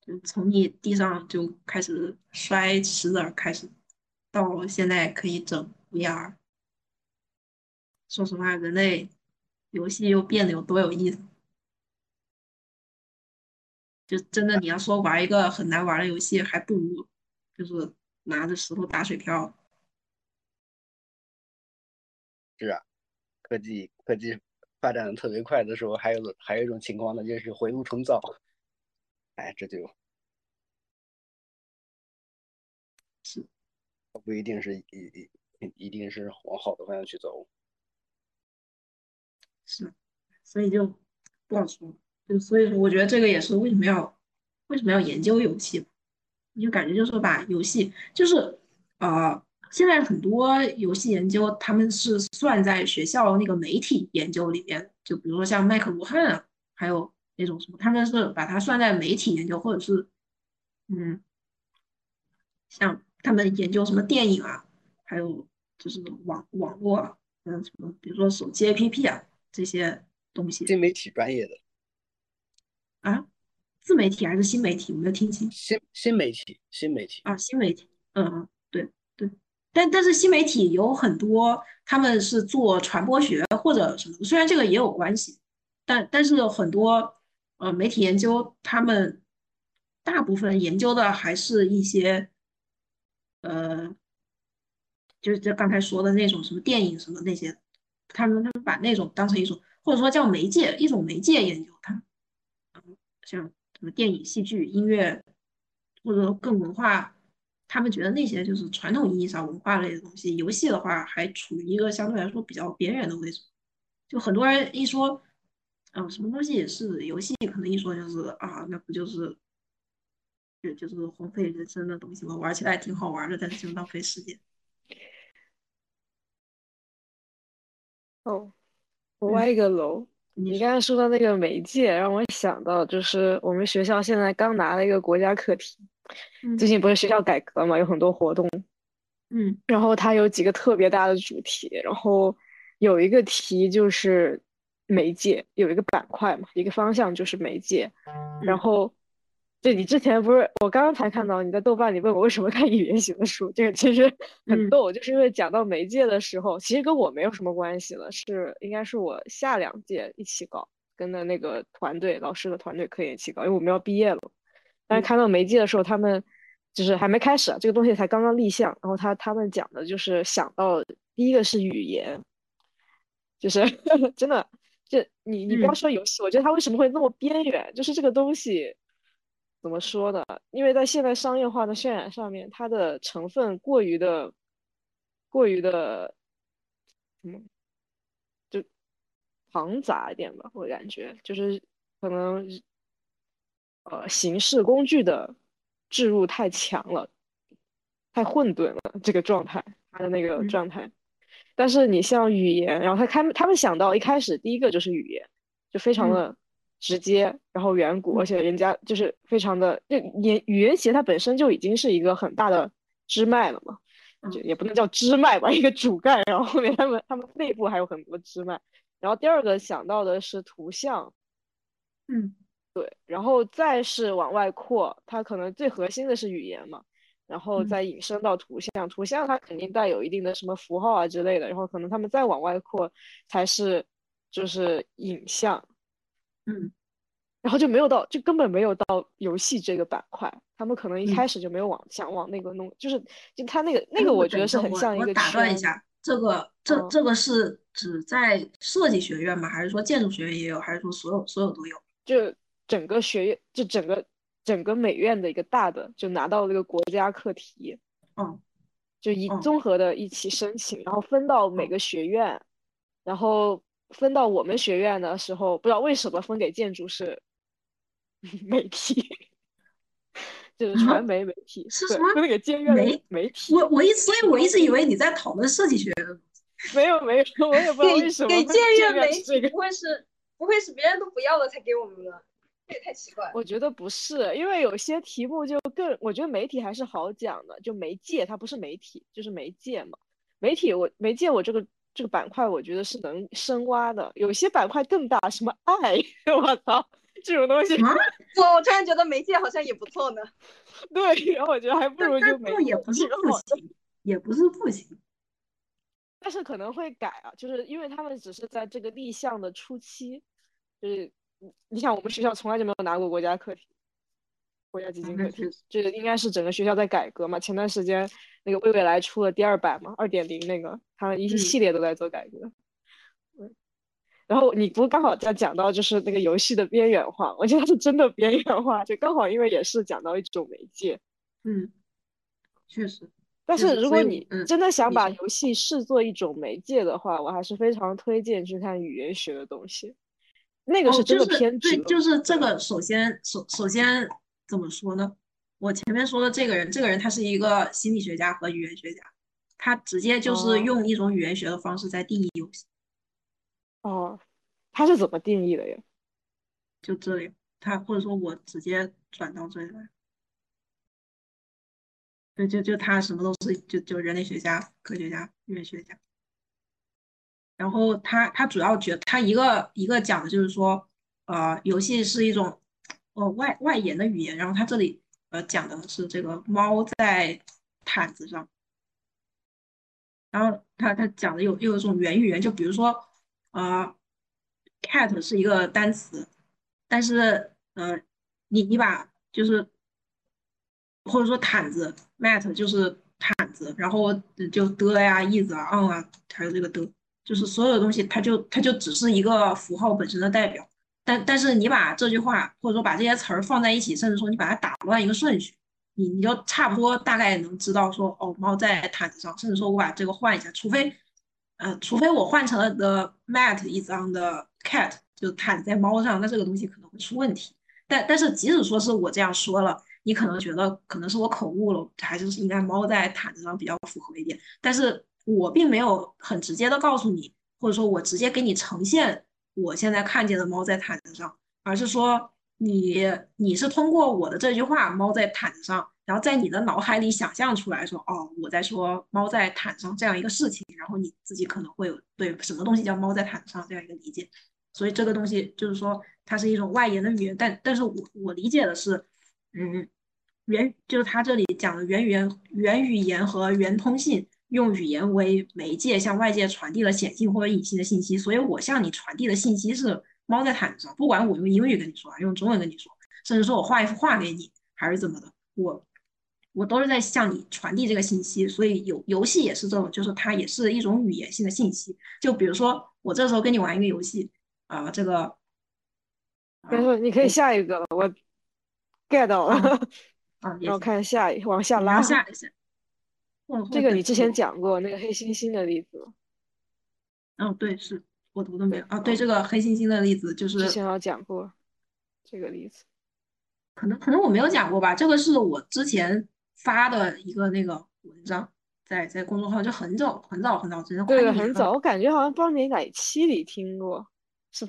就从你地上就开始摔石子开始，到现在可以整 VR。说实话，人类游戏又变得有多有意思？就真的你要说玩一个很难玩的游戏，还不如就是拿着石头打水漂。是啊，科技科技。发展的特别快的时候，还有还有一种情况呢，就是回炉重造。哎，这就，是，不一定是一一一定是往好的方向去走。是，所以就不好说。就所以说，我觉得这个也是为什么要为什么要研究游戏，你就感觉就是把游戏就是啊。现在很多游戏研究，他们是算在学校那个媒体研究里面，就比如说像麦克卢汉啊，还有那种什么，他们是把它算在媒体研究，或者是，嗯，像他们研究什么电影啊，还有就是网网络啊，嗯，什么，比如说手机 APP 啊这些东西。新媒体专业的。啊？自媒体还是新媒体？我没有听清。新新媒体，新媒体。啊，新媒体。嗯嗯，对。但但是新媒体有很多，他们是做传播学或者什么，虽然这个也有关系，但但是很多呃媒体研究，他们大部分研究的还是一些呃，就是就刚才说的那种什么电影什么那些，他们他们把那种当成一种或者说叫媒介一种媒介研究，它，像什么电影、戏剧、音乐，或者更文化。他们觉得那些就是传统意义上文化类的东西，游戏的话还处于一个相对来说比较边缘的位置。就很多人一说，嗯，什么东西也是游戏，可能一说就是啊，那不就是，就就是荒废人生的东西吗？玩起来挺好玩的，但是就浪费时间。哦，我歪一个楼。你刚才说到那个媒介，让我想到就是我们学校现在刚拿了一个国家课题。最近不是学校改革嘛，有很多活动，嗯然后它有几个特别大的主题，然后有一个题就是媒介，有一个板块嘛，一个方向就是媒介。然嗯后，就你之前不是我刚刚才看到你在豆瓣里问我为什么看语言学的书，这个其实很嗯逗，就是因为讲到媒介的时候，其实跟我没有什么关系了，是应该是我下两届一起搞，跟的那个团队老师的团队可以一起搞，因为我们要毕业了。但是嗯看到媒介的时候，他们就是还没开始啊，这个东西才刚刚立项。然后他他们讲的就是想到第一个是语言，就是 真的，这你你不要嗯说游戏，我觉得它为什么会那么边缘，就是这个东西怎么说呢？因为在现在商业化的渲染上面，它的成分过于的过于的，嗯，就庞杂一点吧，我感觉就是可能呃形式工具的置入太强了，太混沌了，这个状态，它的那个嗯。状态。但是你像语言，然后他开他们想到一开始第一个就是语言，就非常嗯。的直接，然后远古，而嗯且人家就是非常的，就言语言学它本身就已经是一个很大的支脉了嘛，就嗯也不能叫支脉吧，一个主干，然后后面他们他们内部还有很多支脉。然后第二个想到的是图像，嗯对，然后再是往外扩，它可能最核心的是语言嘛，然后嗯再引申到图像，图像它肯定带有一定的什么符号啊之类的，然后可能他们再往外扩才是就是影像，嗯然后就没有到，就根本没有到游戏这个板块，他们可能一嗯开始就没有往想往那个弄，就是就他那个那个我觉得是很像一个打断一下，这个这嗯这个是指在设计学院吗？还是说建筑学院也有？还是说所有所有都有？就整个学院，就整个整个美院的一个大的，就拿到了这个国家课题，嗯就一嗯综合的一起申请，然后分到每嗯个学院，然后分到我们学院的时候，不知道为什么分给建筑是 媒体，就是传啊媒媒体，对，是什么分给建院媒媒体，我我一所以我一直以为你在讨论设计学院的。没有没有，我也不知道为什么给建建院媒体。不会是不会是别人都不要了才给我们的？这也太奇怪了。我觉得不是，因为有些题目就更，我觉得媒体还是好讲的，就媒介它不是媒体，就是媒介嘛。媒体我媒介我这个这个板块，我觉得是能深挖的。有些板块更大，什么爱，我操，这种东西，啊 我我突然觉得媒介好像也不错呢。对，然后我觉得还不如就媒介也不是不。行，也不是不行。但是可能会改啊，就是因为他们只是在这个立项的初期，就是你你想我们学校从来就没有拿过国家课题，国家基金课题这个应该是整个学校在改革嘛。前段时间那个未未来出了第二版嘛，二点零那个，他一嗯系列都在做改革。嗯，然后你不是刚好在讲到就是那个游戏的边缘化，我觉得它是真的边缘化，就刚好因为也是讲到一种媒介。嗯，确实。但是是如果你真的想把游戏视作一种媒介的话，我还是非常推荐去看语言学的东西，那个哦，是真就是的偏执对，就是这个。首先，首首先怎么说呢？我前面说的这个人，这个人他是一个心理学家和语言学家，他直接就是哦用一种语言学的方式在定义游戏。哦，他是怎么定义的呀？就这里，他或者说我直接转到这里来。对，就就他什么都是，就就人类学家、科学家、语言学家。然后他他主要觉他一个一个讲的就是说，呃，游戏是一种呃外外延的语言。然后他这里呃讲的是这个猫在毯子上。然后他他讲的有又有一种元语言，就比如说呃，cat 是一个单词，但是呃，你你把就是或者说毯子 mat 就是毯子，然后就的呀、is 啊、on 啊，还有这个的，就是所有的东西，它就它就只是一个符号本身的代表。但但是你把这句话或者说把这些词儿放在一起，甚至说你把它打乱一个顺序，你你就差不多大概能知道说哦，猫在毯子上，甚至说我把这个换一下，除非呃，除非我换成了 the mat is on the cat，就毯在猫上，那这个东西可能会出问题。但但是即使说是我这样说了，你可能觉得可能是我口误了，还是应该猫在毯子上比较符合一点。但是我并没有很直接的告诉你，或者说我直接给你呈现我现在看见的猫在毯子上，而是说你你是通过我的这句话“猫在毯子上”，然后在你的脑海里想象出来说，哦，我在说猫在毯上这样一个事情，然后你自己可能会有对什么东西叫猫在毯上这样一个理解。所以这个东西就是说，它是一种外延的语言，但但是我我理解的是，嗯，原就是它这里讲的原语言、原语言和原通信，用语言为媒介向外界传递了显性或者隐性的信息。所以我向你传递的信息是猫在毯子上，不管我用英语跟你说，还是用中文跟你说，甚至说我画一幅画给你，还是怎么的，我我都是在向你传递这个信息。所以游游戏也是这种，就是它也是一种语言性的信息。就比如说我这时候跟你玩一个游戏。啊，这个，没事，你可以下一个了，我 get 到了。啊，然后看下一，往下拉。下一下。这个你之前讲过那个黑猩猩的例子。嗯，对，是我读的没有啊？对，这个黑猩猩的例子就是之前有讲过这个例子。可能可能我没有讲过吧？这个是我之前发的一个那个文章，在在公众号就很早很早很早之前。对，很早，我感觉好像不知道你哪哪期里听过。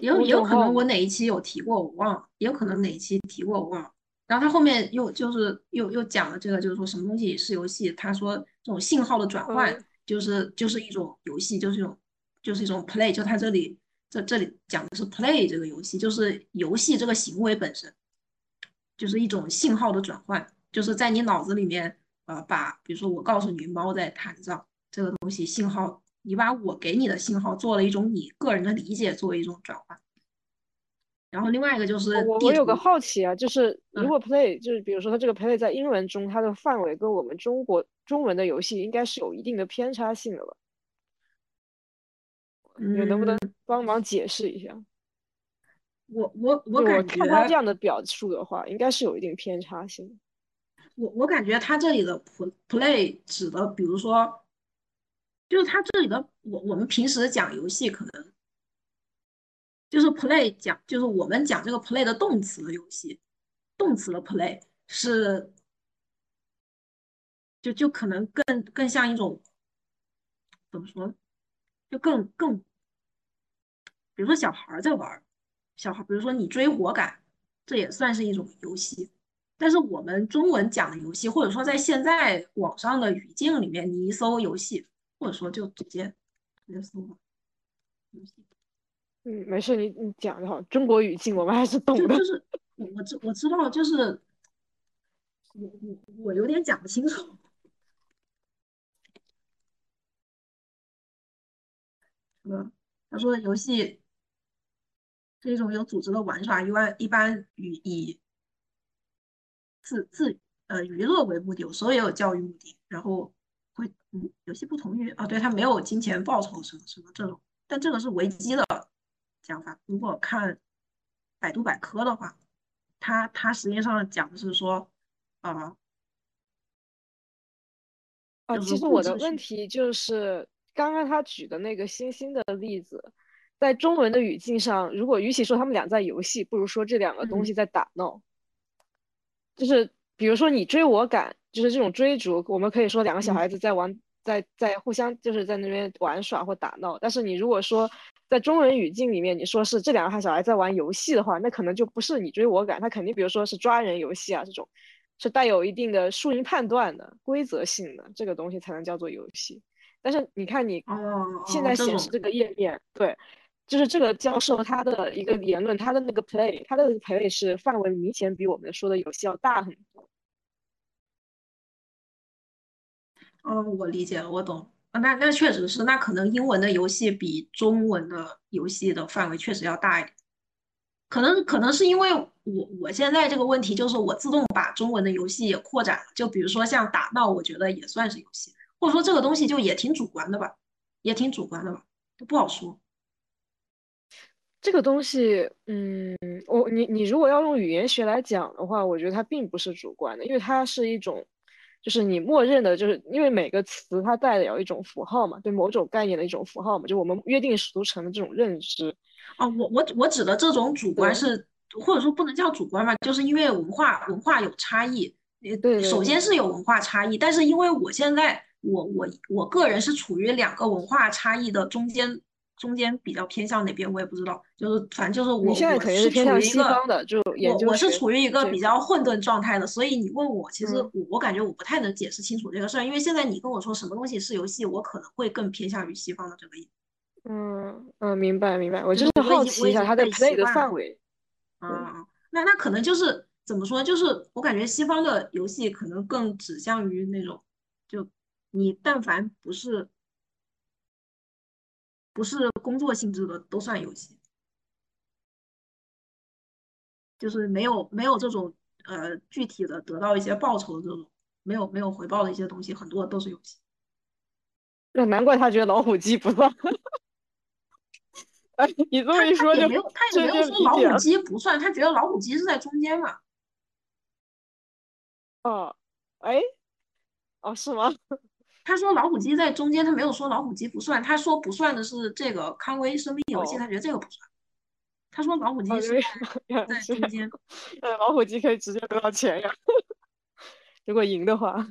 也有也有可能我哪一期有提过，我忘了，也有可能哪一期提过，我忘了。然后他后面又就是又又讲了这个，就是说什么东西是游戏。他说这种信号的转换就是就是一种游戏，就是一种就是一种 play。就他这里这这里讲的是 play 这个游戏，就是游戏这个行为本身，就是一种信号的转换，就是在你脑子里面呃把，比如说我告诉你猫在毯上这个东西信号。你把我给你的信号做了一种你个人的理解，作为一种转换。然后另外一个就是我我有个好奇啊，就是如果 play 就是比如说它这个 play 在英文中，它的范围跟我们中国中文的游戏应该是有一定的偏差性的吧？你能不能帮忙解释一下？我我我感觉看他这样的表述的话，应该是有一定偏差性。我我感觉他这里的 play 指的，比如说。就是它这里的我我们平时讲游戏可能就是 play 讲就是我们讲这个 play 的动词的游戏，动词的 play 是就就可能更更像一种怎么说，就更更比如说小孩在玩，小孩比如说你追火感，这也算是一种游戏。但是我们中文讲的游戏，或者说在现在网上的语境里面，你一搜游戏。或者说就直接直接搜吧。嗯，没事，你你讲就好。中国语境我们还是懂的。就是我我知我知道，就是我我我有点讲不清楚。什么，他说游戏是一种有组织的玩耍，一般一般与以自自呃娱乐为目的，有时候也有教育目的，然后。会嗯，游戏不同于啊，对，它没有金钱报酬什么什么这种，但这个是维基的讲法。如果看百度百科的话，它它实际上讲的是说，啊啊，其实我的问题就是刚刚他举的那个星星的例子，在中文的语境上，如果与其说他们俩在游戏，不如说这两个东西在打闹，就是比如说你追我赶。就是这种追逐，我们可以说两个小孩子在玩，在在互相就是在那边玩耍或打闹。但是你如果说在中文语境里面，你说是这两个小孩在玩游戏的话，那可能就不是你追我赶，他肯定比如说是抓人游戏啊这种，是带有一定的输赢判断的规则性的这个东西才能叫做游戏。但是你看你现在显示这个页面，对，就是这个教授他的一个言论，他的那个 play，他的 play 是范围明显比我们说的游戏要大很多。哦，我理解了，我懂。那那确实是，那可能英文的游戏比中文的游戏的范围确实要大一点。可能可能是因为我我现在这个问题就是我自动把中文的游戏也扩展了。就比如说像打闹，我觉得也算是游戏，或者说这个东西就也挺主观的吧，也挺主观的吧，都不好说。这个东西，嗯，我你你如果要用语言学来讲的话，我觉得它并不是主观的，因为它是一种。就是你默认的，就是因为每个词它带有一种符号嘛，对某种概念的一种符号嘛，就我们约定俗成的这种认知。哦，我我我指的这种主观是，或者说不能叫主观吧，就是因为文化文化有差异。对，首先是有文化差异，但是因为我现在我我我个人是处于两个文化差异的中间中间比较偏向哪边，我也不知道。就是反正就是我你现在我肯定是偏向处于一个西方的，就我我是处于一个比较混沌状态的，所以你问我，其实嗯我我感觉我不太能解释清楚这个事儿，因为现在你跟我说什么东西是游戏，我可能会更偏向于西方的这个意。嗯嗯，明白明白，我就就是好奇一下它的经被习 play 的惯了范围。嗯，那那可能就是怎么说？就是我感觉西方的游戏可能更指向于那种，就你但凡不是不是工作性质的都算游戏，就是没有没有这种呃具体的得到一些报酬的这种没有没有回报的一些东西，很多都是游戏。那难怪他觉得老虎机不算。哎，你这么他一说就他也没有他也没有说老虎。机不算，他觉得老虎机是在中间嘛。哦，哎，哦是吗？他说老虎机在中间，他没有说老虎机不算，他说不算的是这个康威生命游戏，哦他觉得这个不算。他说老虎机哦，是对，在。中间。呃，老虎机可以直接得到钱呀，如果赢的话。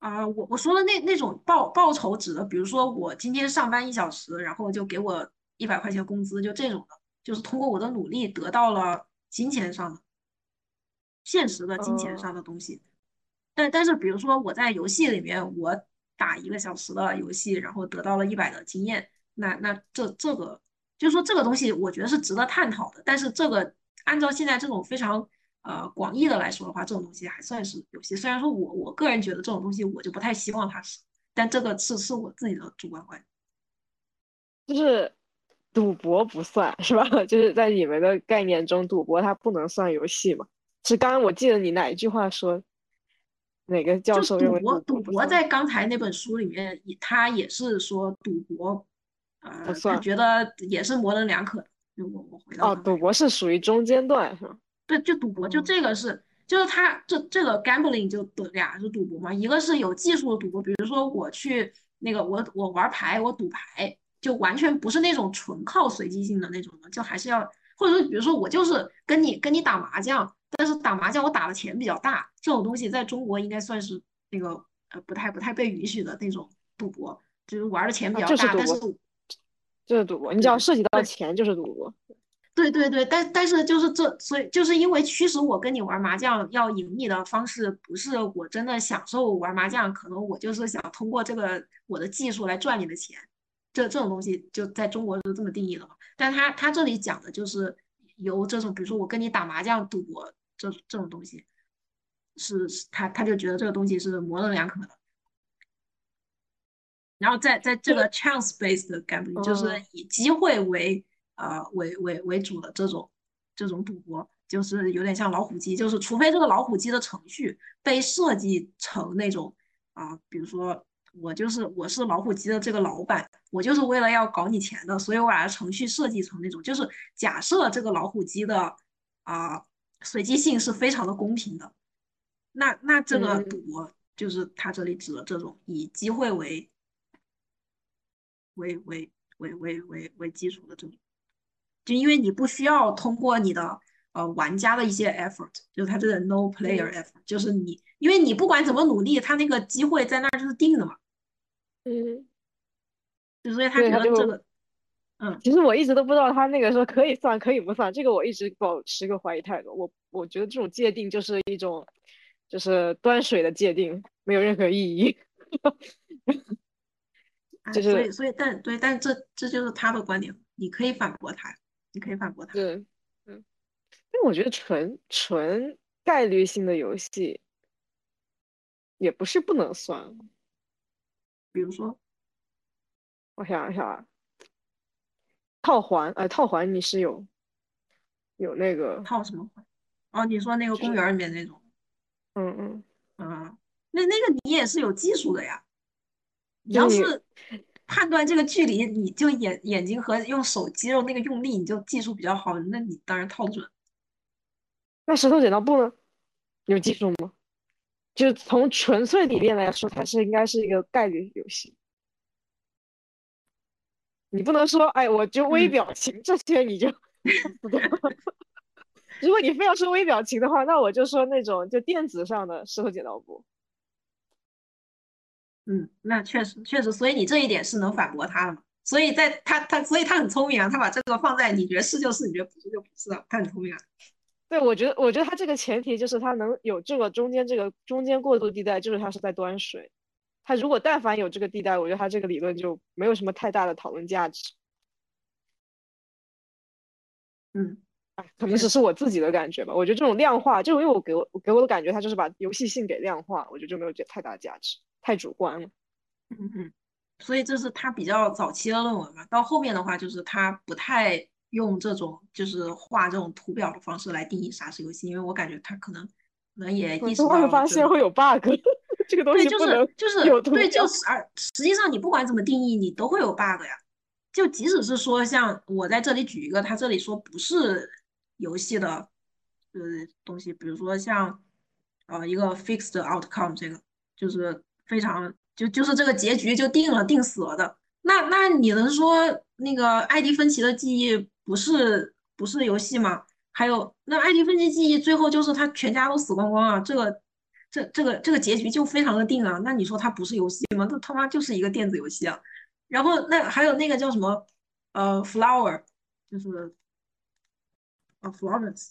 啊、我我说的那那种报报酬指的，比如说我今天上班一小时，然后就给我一百块钱工资，就这种的，就是通过我的努力得到了金钱上的、现实的金钱嗯上的东西。但但是比如说我在游戏里面，我打一个小时的游戏，然后得到了一百的经验，那那这这个就是说这个东西，我觉得是值得探讨的。但是这个按照现在这种非常呃广义的来说的话，这种东西还算是游戏。虽然说我我个人觉得这种东西我就不太希望它是，但这个是是我自己的主观观点。就是赌博不算是吧？就是在你们的概念中，赌博它不能算游戏嘛？是刚刚我记得你哪一句话说，哪个教授认为赌博，赌博？在刚才那本书里面，也他也是说赌博，呃，他算觉得也是模棱两可我我回到哦，赌博是属于中间段是吧？对，就赌博，就哦这个是，就是他这这个 gambling 就赌俩是赌博嘛，一个是有技术的赌博，比如说我去那个我我玩牌，我赌牌，就完全不是那种纯靠随机性的那种的，就还是要，或者说比如说我就是跟你跟你打麻将，但是打麻将我打的钱比较大，这种东西在中国应该算是那个呃不太不太被允许的那种赌博，就是玩的钱比啊，较大，就是赌但是博，就是赌博，你只要涉及到对钱就是赌博。对对对，但但是就是这，所以就是因为驱使我跟你玩麻将要赢你的方式，不是我真的享受玩麻将，可能我就是想通过这个我的技术来赚你的钱，这这种东西就在中国是这么定义的嘛。但他他这里讲的就是由这种，比如说我跟你打麻将赌博这这种东西，是是他他就觉得这个东西是模棱两可的。然后在在这个 chance based 的 gambling，就是哦以机会为呃为为为主的这种这种赌博，就是有点像老虎机，就是除非这个老虎机的程序被设计成那种啊、比如说我就是我是老虎机的这个老板，我就是为了要搞你钱的，所以我把它程序设计成那种，就是假设这个老虎机的啊、随机性是非常的公平的，那那这个嗯。赌博就是他这里指的这种以机会为为为为为为为基础的这种，就因为你不需要通过你的呃玩家的一些 effort，就是他这个 no player effort，就是你因为你不管怎么努力，他那个机会在那儿就是定的嘛，嗯，就所以他就觉得这个，嗯，其实我一直都不知道他那个说可以算可以不算，这个我一直保持个怀疑态度。我我觉得这种界定就是一种就是端水的界定，没有任何意义。哎，就是所以所以但对，但这这就是他的观点，你可以反驳他，你可以反驳他，对，嗯，因为我觉得纯纯概率性的游戏也不是不能算。比如说我想一下啊，套环，呃，套环你是有有那个，套什么环？哦，你说那个公园里面那种，嗯嗯，嗯，那那个你也是有技术的呀。你要是判断这个距离，你就眼眼睛和用手肌肉那个用力，你就技术比较好，那你当然套准。那石头剪刀布呢？有技术吗？就从纯粹理念来说，它是应该是一个概率游戏。你不能说，哎，我就微嗯表情这些你就。如果你非要说微表情的话，那我就说那种就电子上的石头剪刀布。嗯，那确实确实，所以你这一点是能反驳他的嘛？所以在他他所以他很聪明啊，他把这个放在你觉得是就是，你觉得不是就不是啊，他很聪明啊。对，我觉得我觉得他这个前提就是他能有这个中间这个中间过渡地带，就是他是在端水。他如果但凡有这个地带，我觉得他这个理论就没有什么太大的讨论价值。嗯，哎，可能只是我自己的感觉吧。我觉得这种量化，就因为我给我给我的感觉，他就是把游戏性给量化，我觉得就没有太大价值，太主观了。嗯嗯，所以这是他比较早期的论文嘛。到后面的话，就是他不太用这种就是画这种图表的方式来定义啥是游戏，因为我感觉他可能可能也意识到会发现会有 bug。这个东西就是就是对，就是而实际上你不管怎么定义，你都会有 bug 呀。就即使是说像我在这里举一个，他这里说不是游戏的呃东西，比如说像呃一个 fixed outcome 这个就是非常就就是这个结局就定了定死了的。那那你能说那个艾迪芬奇的记忆不是不是游戏吗？还有那艾迪芬奇记忆最后就是他全家都死光光啊，这个。这这个这个结局就非常的定啊，那你说它不是游戏吗？那他妈就是一个电子游戏啊。然后那还有那个叫什么呃，Flower，就是啊，Florence，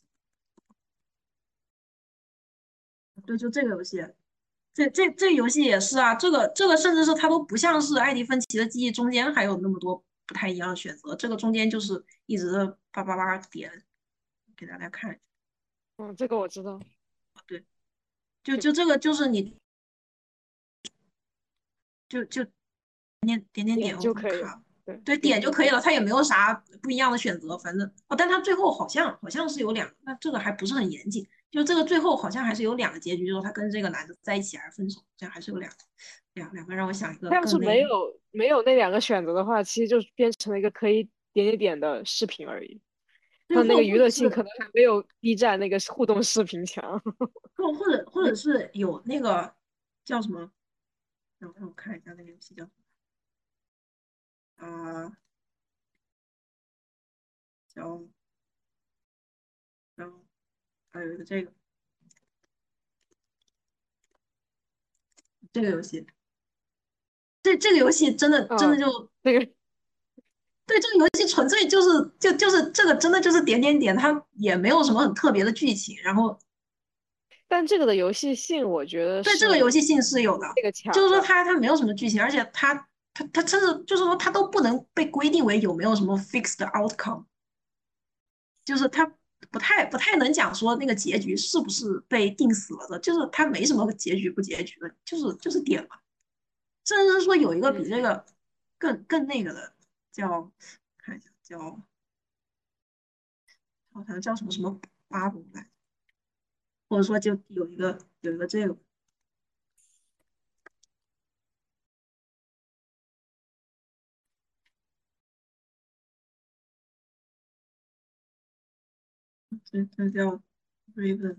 对，就这个游戏，这这这游戏也是啊。这个这个甚至是它都不像是艾迪芬奇的记忆中间还有那么多不太一样的选择，这个中间就是一直叭叭叭点，给大家看。嗯，这个我知道。对。就就这个就是你，就就点点点点就可以了，对对，点就可以了，它也没有啥不一样的选择，反正哦，但它最后好像好像是有两，那这个还不是很严谨，就这个最后好像还是有两个结局，就是他跟这个男的在一起还是分手，这样还是有两两两个，让我想一个。要是没有没有那两个选择的话，其实就变成了一个可以点点点的视频而已。它那个娱乐性可能还没有 B 站那个互动视频强，或或者或者是有那个叫什么？让我看一下那个游戏叫什么？啊，叫，然后还有一个这个这个游戏，这这个游戏真的真的就那个。对这个游戏纯粹就是就就是这个真的就是点点点，它也没有什么很特别的剧情。然后，但这个的游戏性我觉得对这个游戏性是有的，这个强就是说它它没有什么剧情，而且它它它甚至就是说它都不能被规定为有没有什么 fixed outcome，就是它不太不太能讲说那个结局是不是被定死了的，就是它没什么结局不结局的，就是就是点嘛。甚至是说有一个比这个更更那个的。叫看一下，叫好像叫什么什么巴布来，或者说就有一个有一个这个，这这叫 Raven，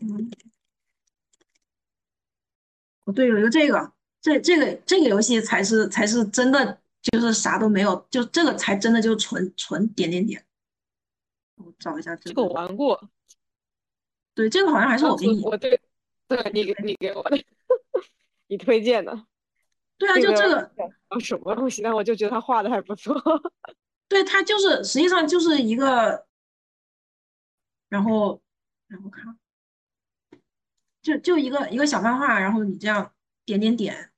嗯，哦对，有一个这个，这这个这个游戏才是才是真的。就是啥都没有，就这个才真的就纯纯点点点。我找一下这个，这个我玩过。对，这个好像还是我给你，我对，对你给你给我的，你推荐的。对啊，就这个什么东西？但我就觉得他画的还不错。对，他就是实际上就是一个，然后然后看，就就一个一个小漫画，然后你这样点点点。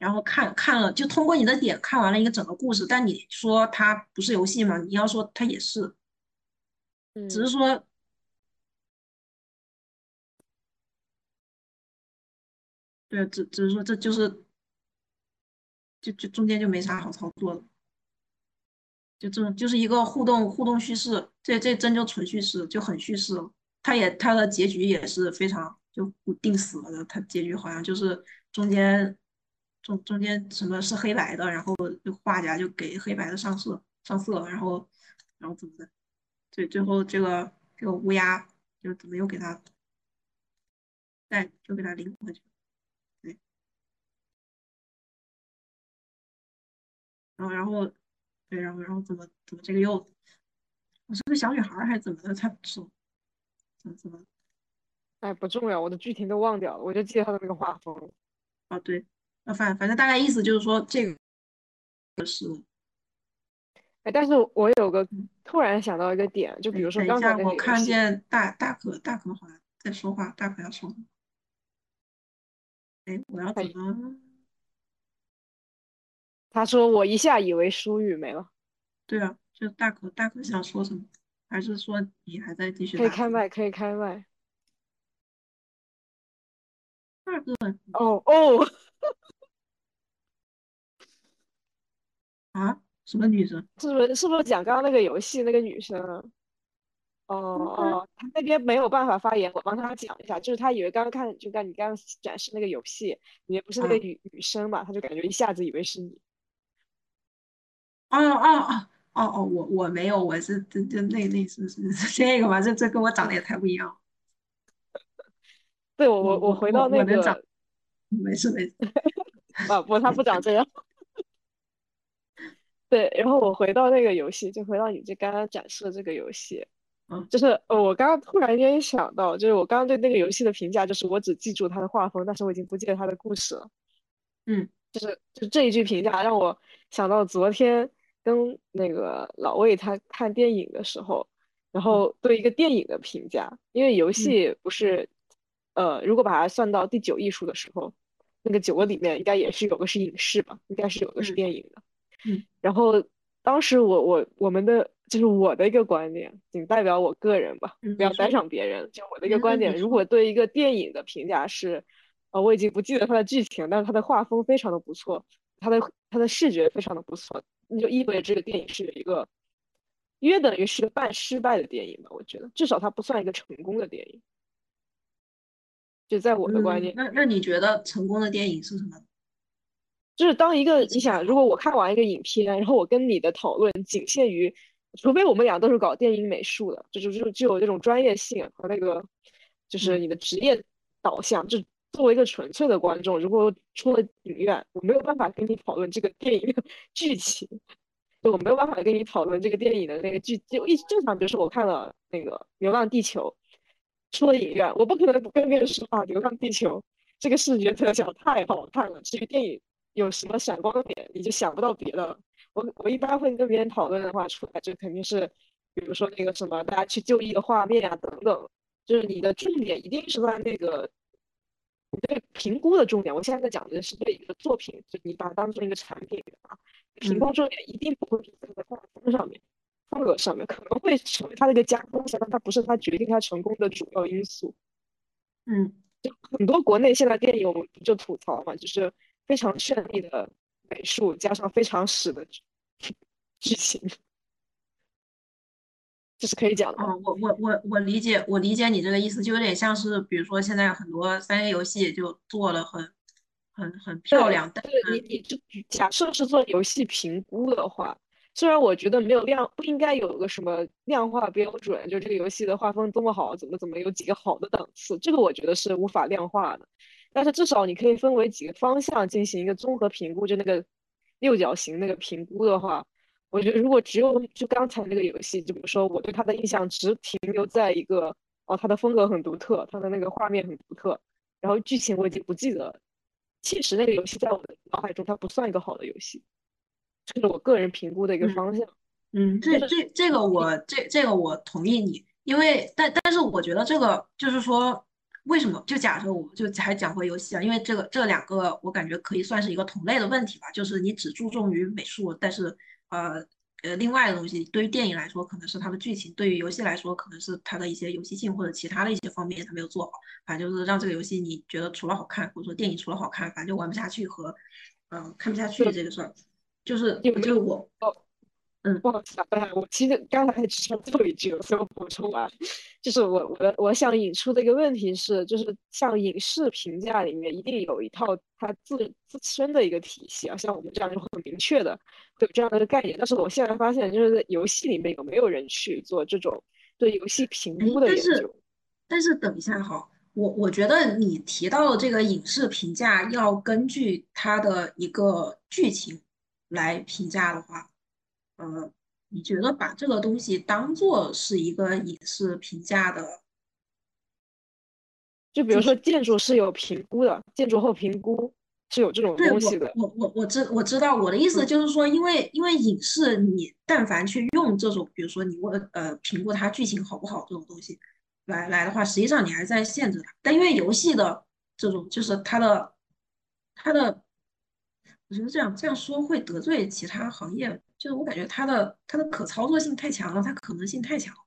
然后看看了，就通过你的点看完了一个整个故事。但你说它不是游戏吗？你要说它也是，只是说，对，只只是说这就是，就就中间就没啥好操作的，就这种就是一个互动互动叙事，这这真就纯叙事，就很叙事了。它也它的结局也是非常就定死了的，它结局好像就是中间。中中间什么是黑白的，然后就画家就给黑白的上色上色，然后然后怎么的，最最后这个这个乌鸦就怎么又给他再就给他领回去，对，然后然后对，然后然后怎么怎么这个又我是个小女孩还是怎么的？才说怎么怎么？哎，不重要，我的剧情都忘掉了，我就记得他的那个画风。啊，对。呃反反正大概意思就是说这个是，哎，但是我有个突然想到一个点，就比如说等一下刚才那个游我看见大大可大可好像在说话，大可要说话。哎，我要怎哎么？他说我一下以为舒雨没了，对啊，就大可大可想说什么？还是说你还在继续？可以开麦，可以开麦。大哥哦哦，啊，什么女生？是不是是不是讲刚刚那个游戏那个女生啊？哦哦，他那边没有办法发言，我帮他讲一下，就是他以为刚刚看就刚你刚刚展示那个游戏里面不是那个嗯女女生嘛，他就感觉一下子以为是你。哦哦哦哦哦，我我没有，我是这这那那是是是这个吗？这这跟我长得也太不一样了。对我我我我回到那我能长个没事没事。啊不，他不长这样。对，然后我回到那个游戏，就回到你这刚刚展示的这个游戏，嗯就是呃我刚刚突然间想到，就是我刚刚对那个游戏的评价就是我只记住它的画风，但是我已经不记得它的故事了。嗯，就是就这一句评价让我想到昨天跟那个老魏他看电影的时候，然后对一个电影的评价，因为游戏不是，呃，如果把它算到第九艺术的时候，那个九个里面应该也是有个是影视吧，应该是有个是嗯电影的。嗯然后当时我我我们的就是我的一个观点，仅代表我个人吧，不要带上别人。就我的一个嗯观点，如果对一个电影的评价是，呃，我已经不记得它的剧情，但是它的画风非常的不错，它的它的视觉非常的不错，那就意味着这个电影是一个约等于是个半失败的电影吧，我觉得至少它不算一个成功的电影。就在我的观嗯念，那那你觉得成功的电影是什么？就是当一个你想，如果我看完一个影片，然后我跟你的讨论仅限于，除非我们俩都是搞电影美术的，就就就具有这种专业性和那个，就是嗯你的职业导向。就作为一个纯粹的观众，如果出了影院，我没有办法跟你讨论这个电影的 剧情，就我没有办法跟你讨论这个电影的那个剧，就一正常，比如说我看了那个《流浪地球》，出了影院，我不可能不跟别人说啊，《流浪地球》这个视觉特效太好看了，这个电影有什么闪光点，你就想不到别的。我我一般会跟别人讨论的话，出来就肯定是，比如说那个什么大家去就医的画面啊等等，就是你的重点一定是在那个。你对评估的重点，我现在在讲的是对一个作品，就你把它当做一个产品啊，评估重点一定不会是在画风上面、风格上面，可能会成为它的一个加分项，但它不是它决定它成功的主要因素。嗯就很多国内现在电影我们就吐槽嘛，就是非常绚丽的美术加上非常屎的剧剧情，这是可以讲的吧。哦，我我我我理解我理解你这个意思，就有点像是比如说现在很多三 A 游戏就做的很很很漂亮，但是你你就假设是做游戏评估的话，虽然我觉得没有量，不应该有个什么量化标准，就这个游戏的画风多么好，怎么怎么有几个好的档次，这个我觉得是无法量化的。但是至少你可以分为几个方向进行一个综合评估，就那个六角形那个评估的话，我觉得如果只有就刚才那个游戏，就比如说我对它的印象只停留在一个哦，它的风格很独特，它的那个画面很独特，然后剧情我已经不记得了。其实那个游戏在我的脑海中它不算一个好的游戏，这是我个人评估的一个嗯方向。嗯，这这这个我这这个我同意你，因为但但是我觉得这个就是说，为什么就假设我就还讲回游戏啊，因为这个这两个我感觉可以算是一个同类的问题吧，就是你只注重于美术，但是呃呃另外的东西对于电影来说可能是它的剧情，对于游戏来说可能是它的一些游戏性或者其他的一些方面它没有做好，反正就是让这个游戏你觉得除了好看或者说电影除了好看，反正就玩不下去和嗯、呃看不下去这个事儿，就是有没有就我不好意思啊，我其实刚才只剩最后一句了，所以我补充完，就是我我的我想引出的一个问题是，就是像影视评价里面一定有一套它自自身的一个体系啊，像我们这样就很明确的会有这样的一个概念，但是我现在发现就是在游戏里面有没有人去做这种对游戏评哎估的但是研究？但是等一下哈，我我觉得你提到的这个影视评价要根据它的一个剧情来评价的话，呃，你觉得把这个东西当做是一个影视评价的，就比如说建筑是有评估的，建筑后评估，是有这种东西的。我我我我知我知道我的意思嗯就是说，因为因为影视你但凡去用这种，比如说你问呃评估它剧情好不好这种东西来来的话，实际上你还是在限制它。但因为游戏的这种就是它的它的，我觉得这样这样说会得罪其他行业，就是我感觉它的它的可操作性太强了，它可能性太强了，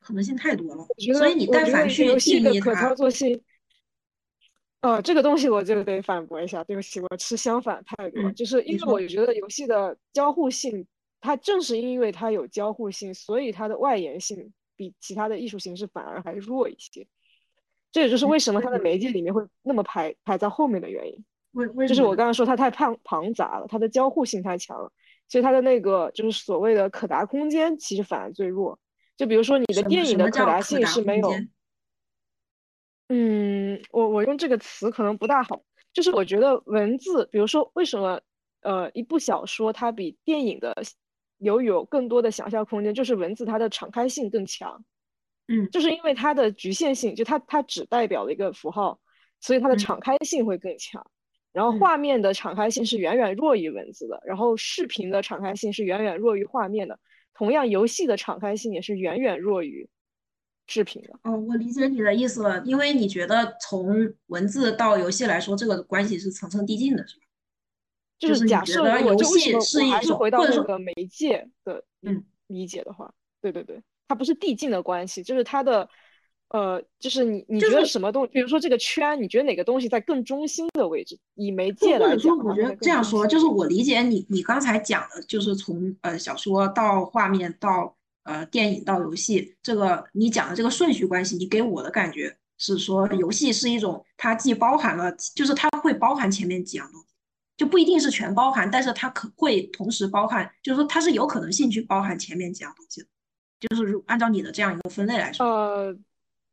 可能性太多了所以你但凡去游戏定义的可操，作性，呃，这个东西我就得反驳一下，对不起，我持相反态度，嗯就是因为我觉得游戏的交互性，它正是因为它有交互性，所以它的外延性比其他的艺术形式反而还弱一些。这也就是为什么它的媒介里面会那么排排在后面的原因。为为就是我刚刚说它太庞庞杂了，它的交互性太强了，所以它的那个就是所谓的可达空间其实反而最弱。就比如说你的电影的可可达性是没有，嗯，我我用这个词可能不大好，就是我觉得文字，比如说为什么呃一部小说它比电影的有有更多的想象空间，就是文字它的敞开性更强。嗯就是因为它的局限性，就它它只代表了一个符号，所以它的嗯敞开性会更强。然后嗯画面的敞开性是远远弱于文字的，然后视频的敞开性是远远弱于画面的。同样，游戏的敞开性也是远远弱于视频的。哦，我理解你的意思了，因为你觉得从文字到游戏来说，这个关系是层层递进的，是吧？就就是假设游戏么我还是是一种回到那或者说个媒介的理嗯理解的话，对对对，它不是递进的关系，就是它的呃，就是你你觉得什么东，比如说这个圈，你觉得哪个东西在更中心的位置？以媒或介来讲，我觉得这样说，就是我理解你你刚才讲的，就是从呃小说到画面到呃电影到游戏，这个你讲的这个顺序关系，你给我的感觉是说，游戏是一种它既包含了，就是它会包含前面几样东西，就不一定是全包含，但是它可会同时包含，就是说它是有可能性去包含前面几样东西的，就是如按照你的这样一个分类来说。呃，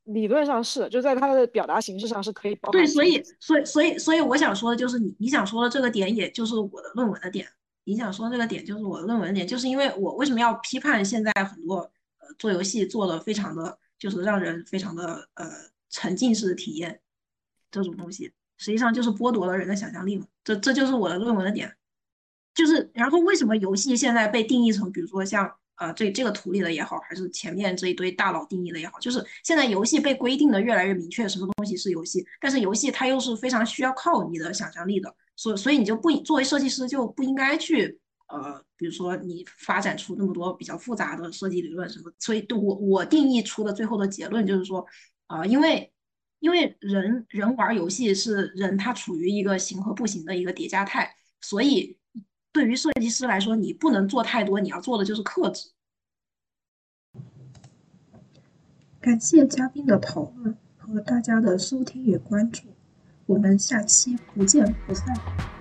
理论上是，就在它的表达形式上是可以包对，所以所以所以所以我想说的就是你你想说的这个点，也就是我的论文的点。你想说的这个点就是我的论文的点，就是因为我为什么要批判现在很多呃做游戏做的非常的，就是让人非常的呃沉浸式体验这种东西，实际上就是剥夺了人的想象力嘛。这这就是我的论文的点。就是然后为什么游戏现在被定义成，比如说像啊这这个图里的也好，还是前面这一堆大佬定义的也好，就是现在游戏被规定的越来越明确，什么东西是游戏，但是游戏它又是非常需要靠你的想象力的，所所以你就不作为设计师就不应该去呃，比如说你发展出那么多比较复杂的设计理论什么，所以对我我定义出的最后的结论就是说，啊，因为因为人人玩游戏是人他处于一个行和不行的一个叠加态，所以对于设计师来说，你不能做太多，你要做的就是克制。感谢嘉宾的讨论和大家的收听与关注，我们下期不见不散。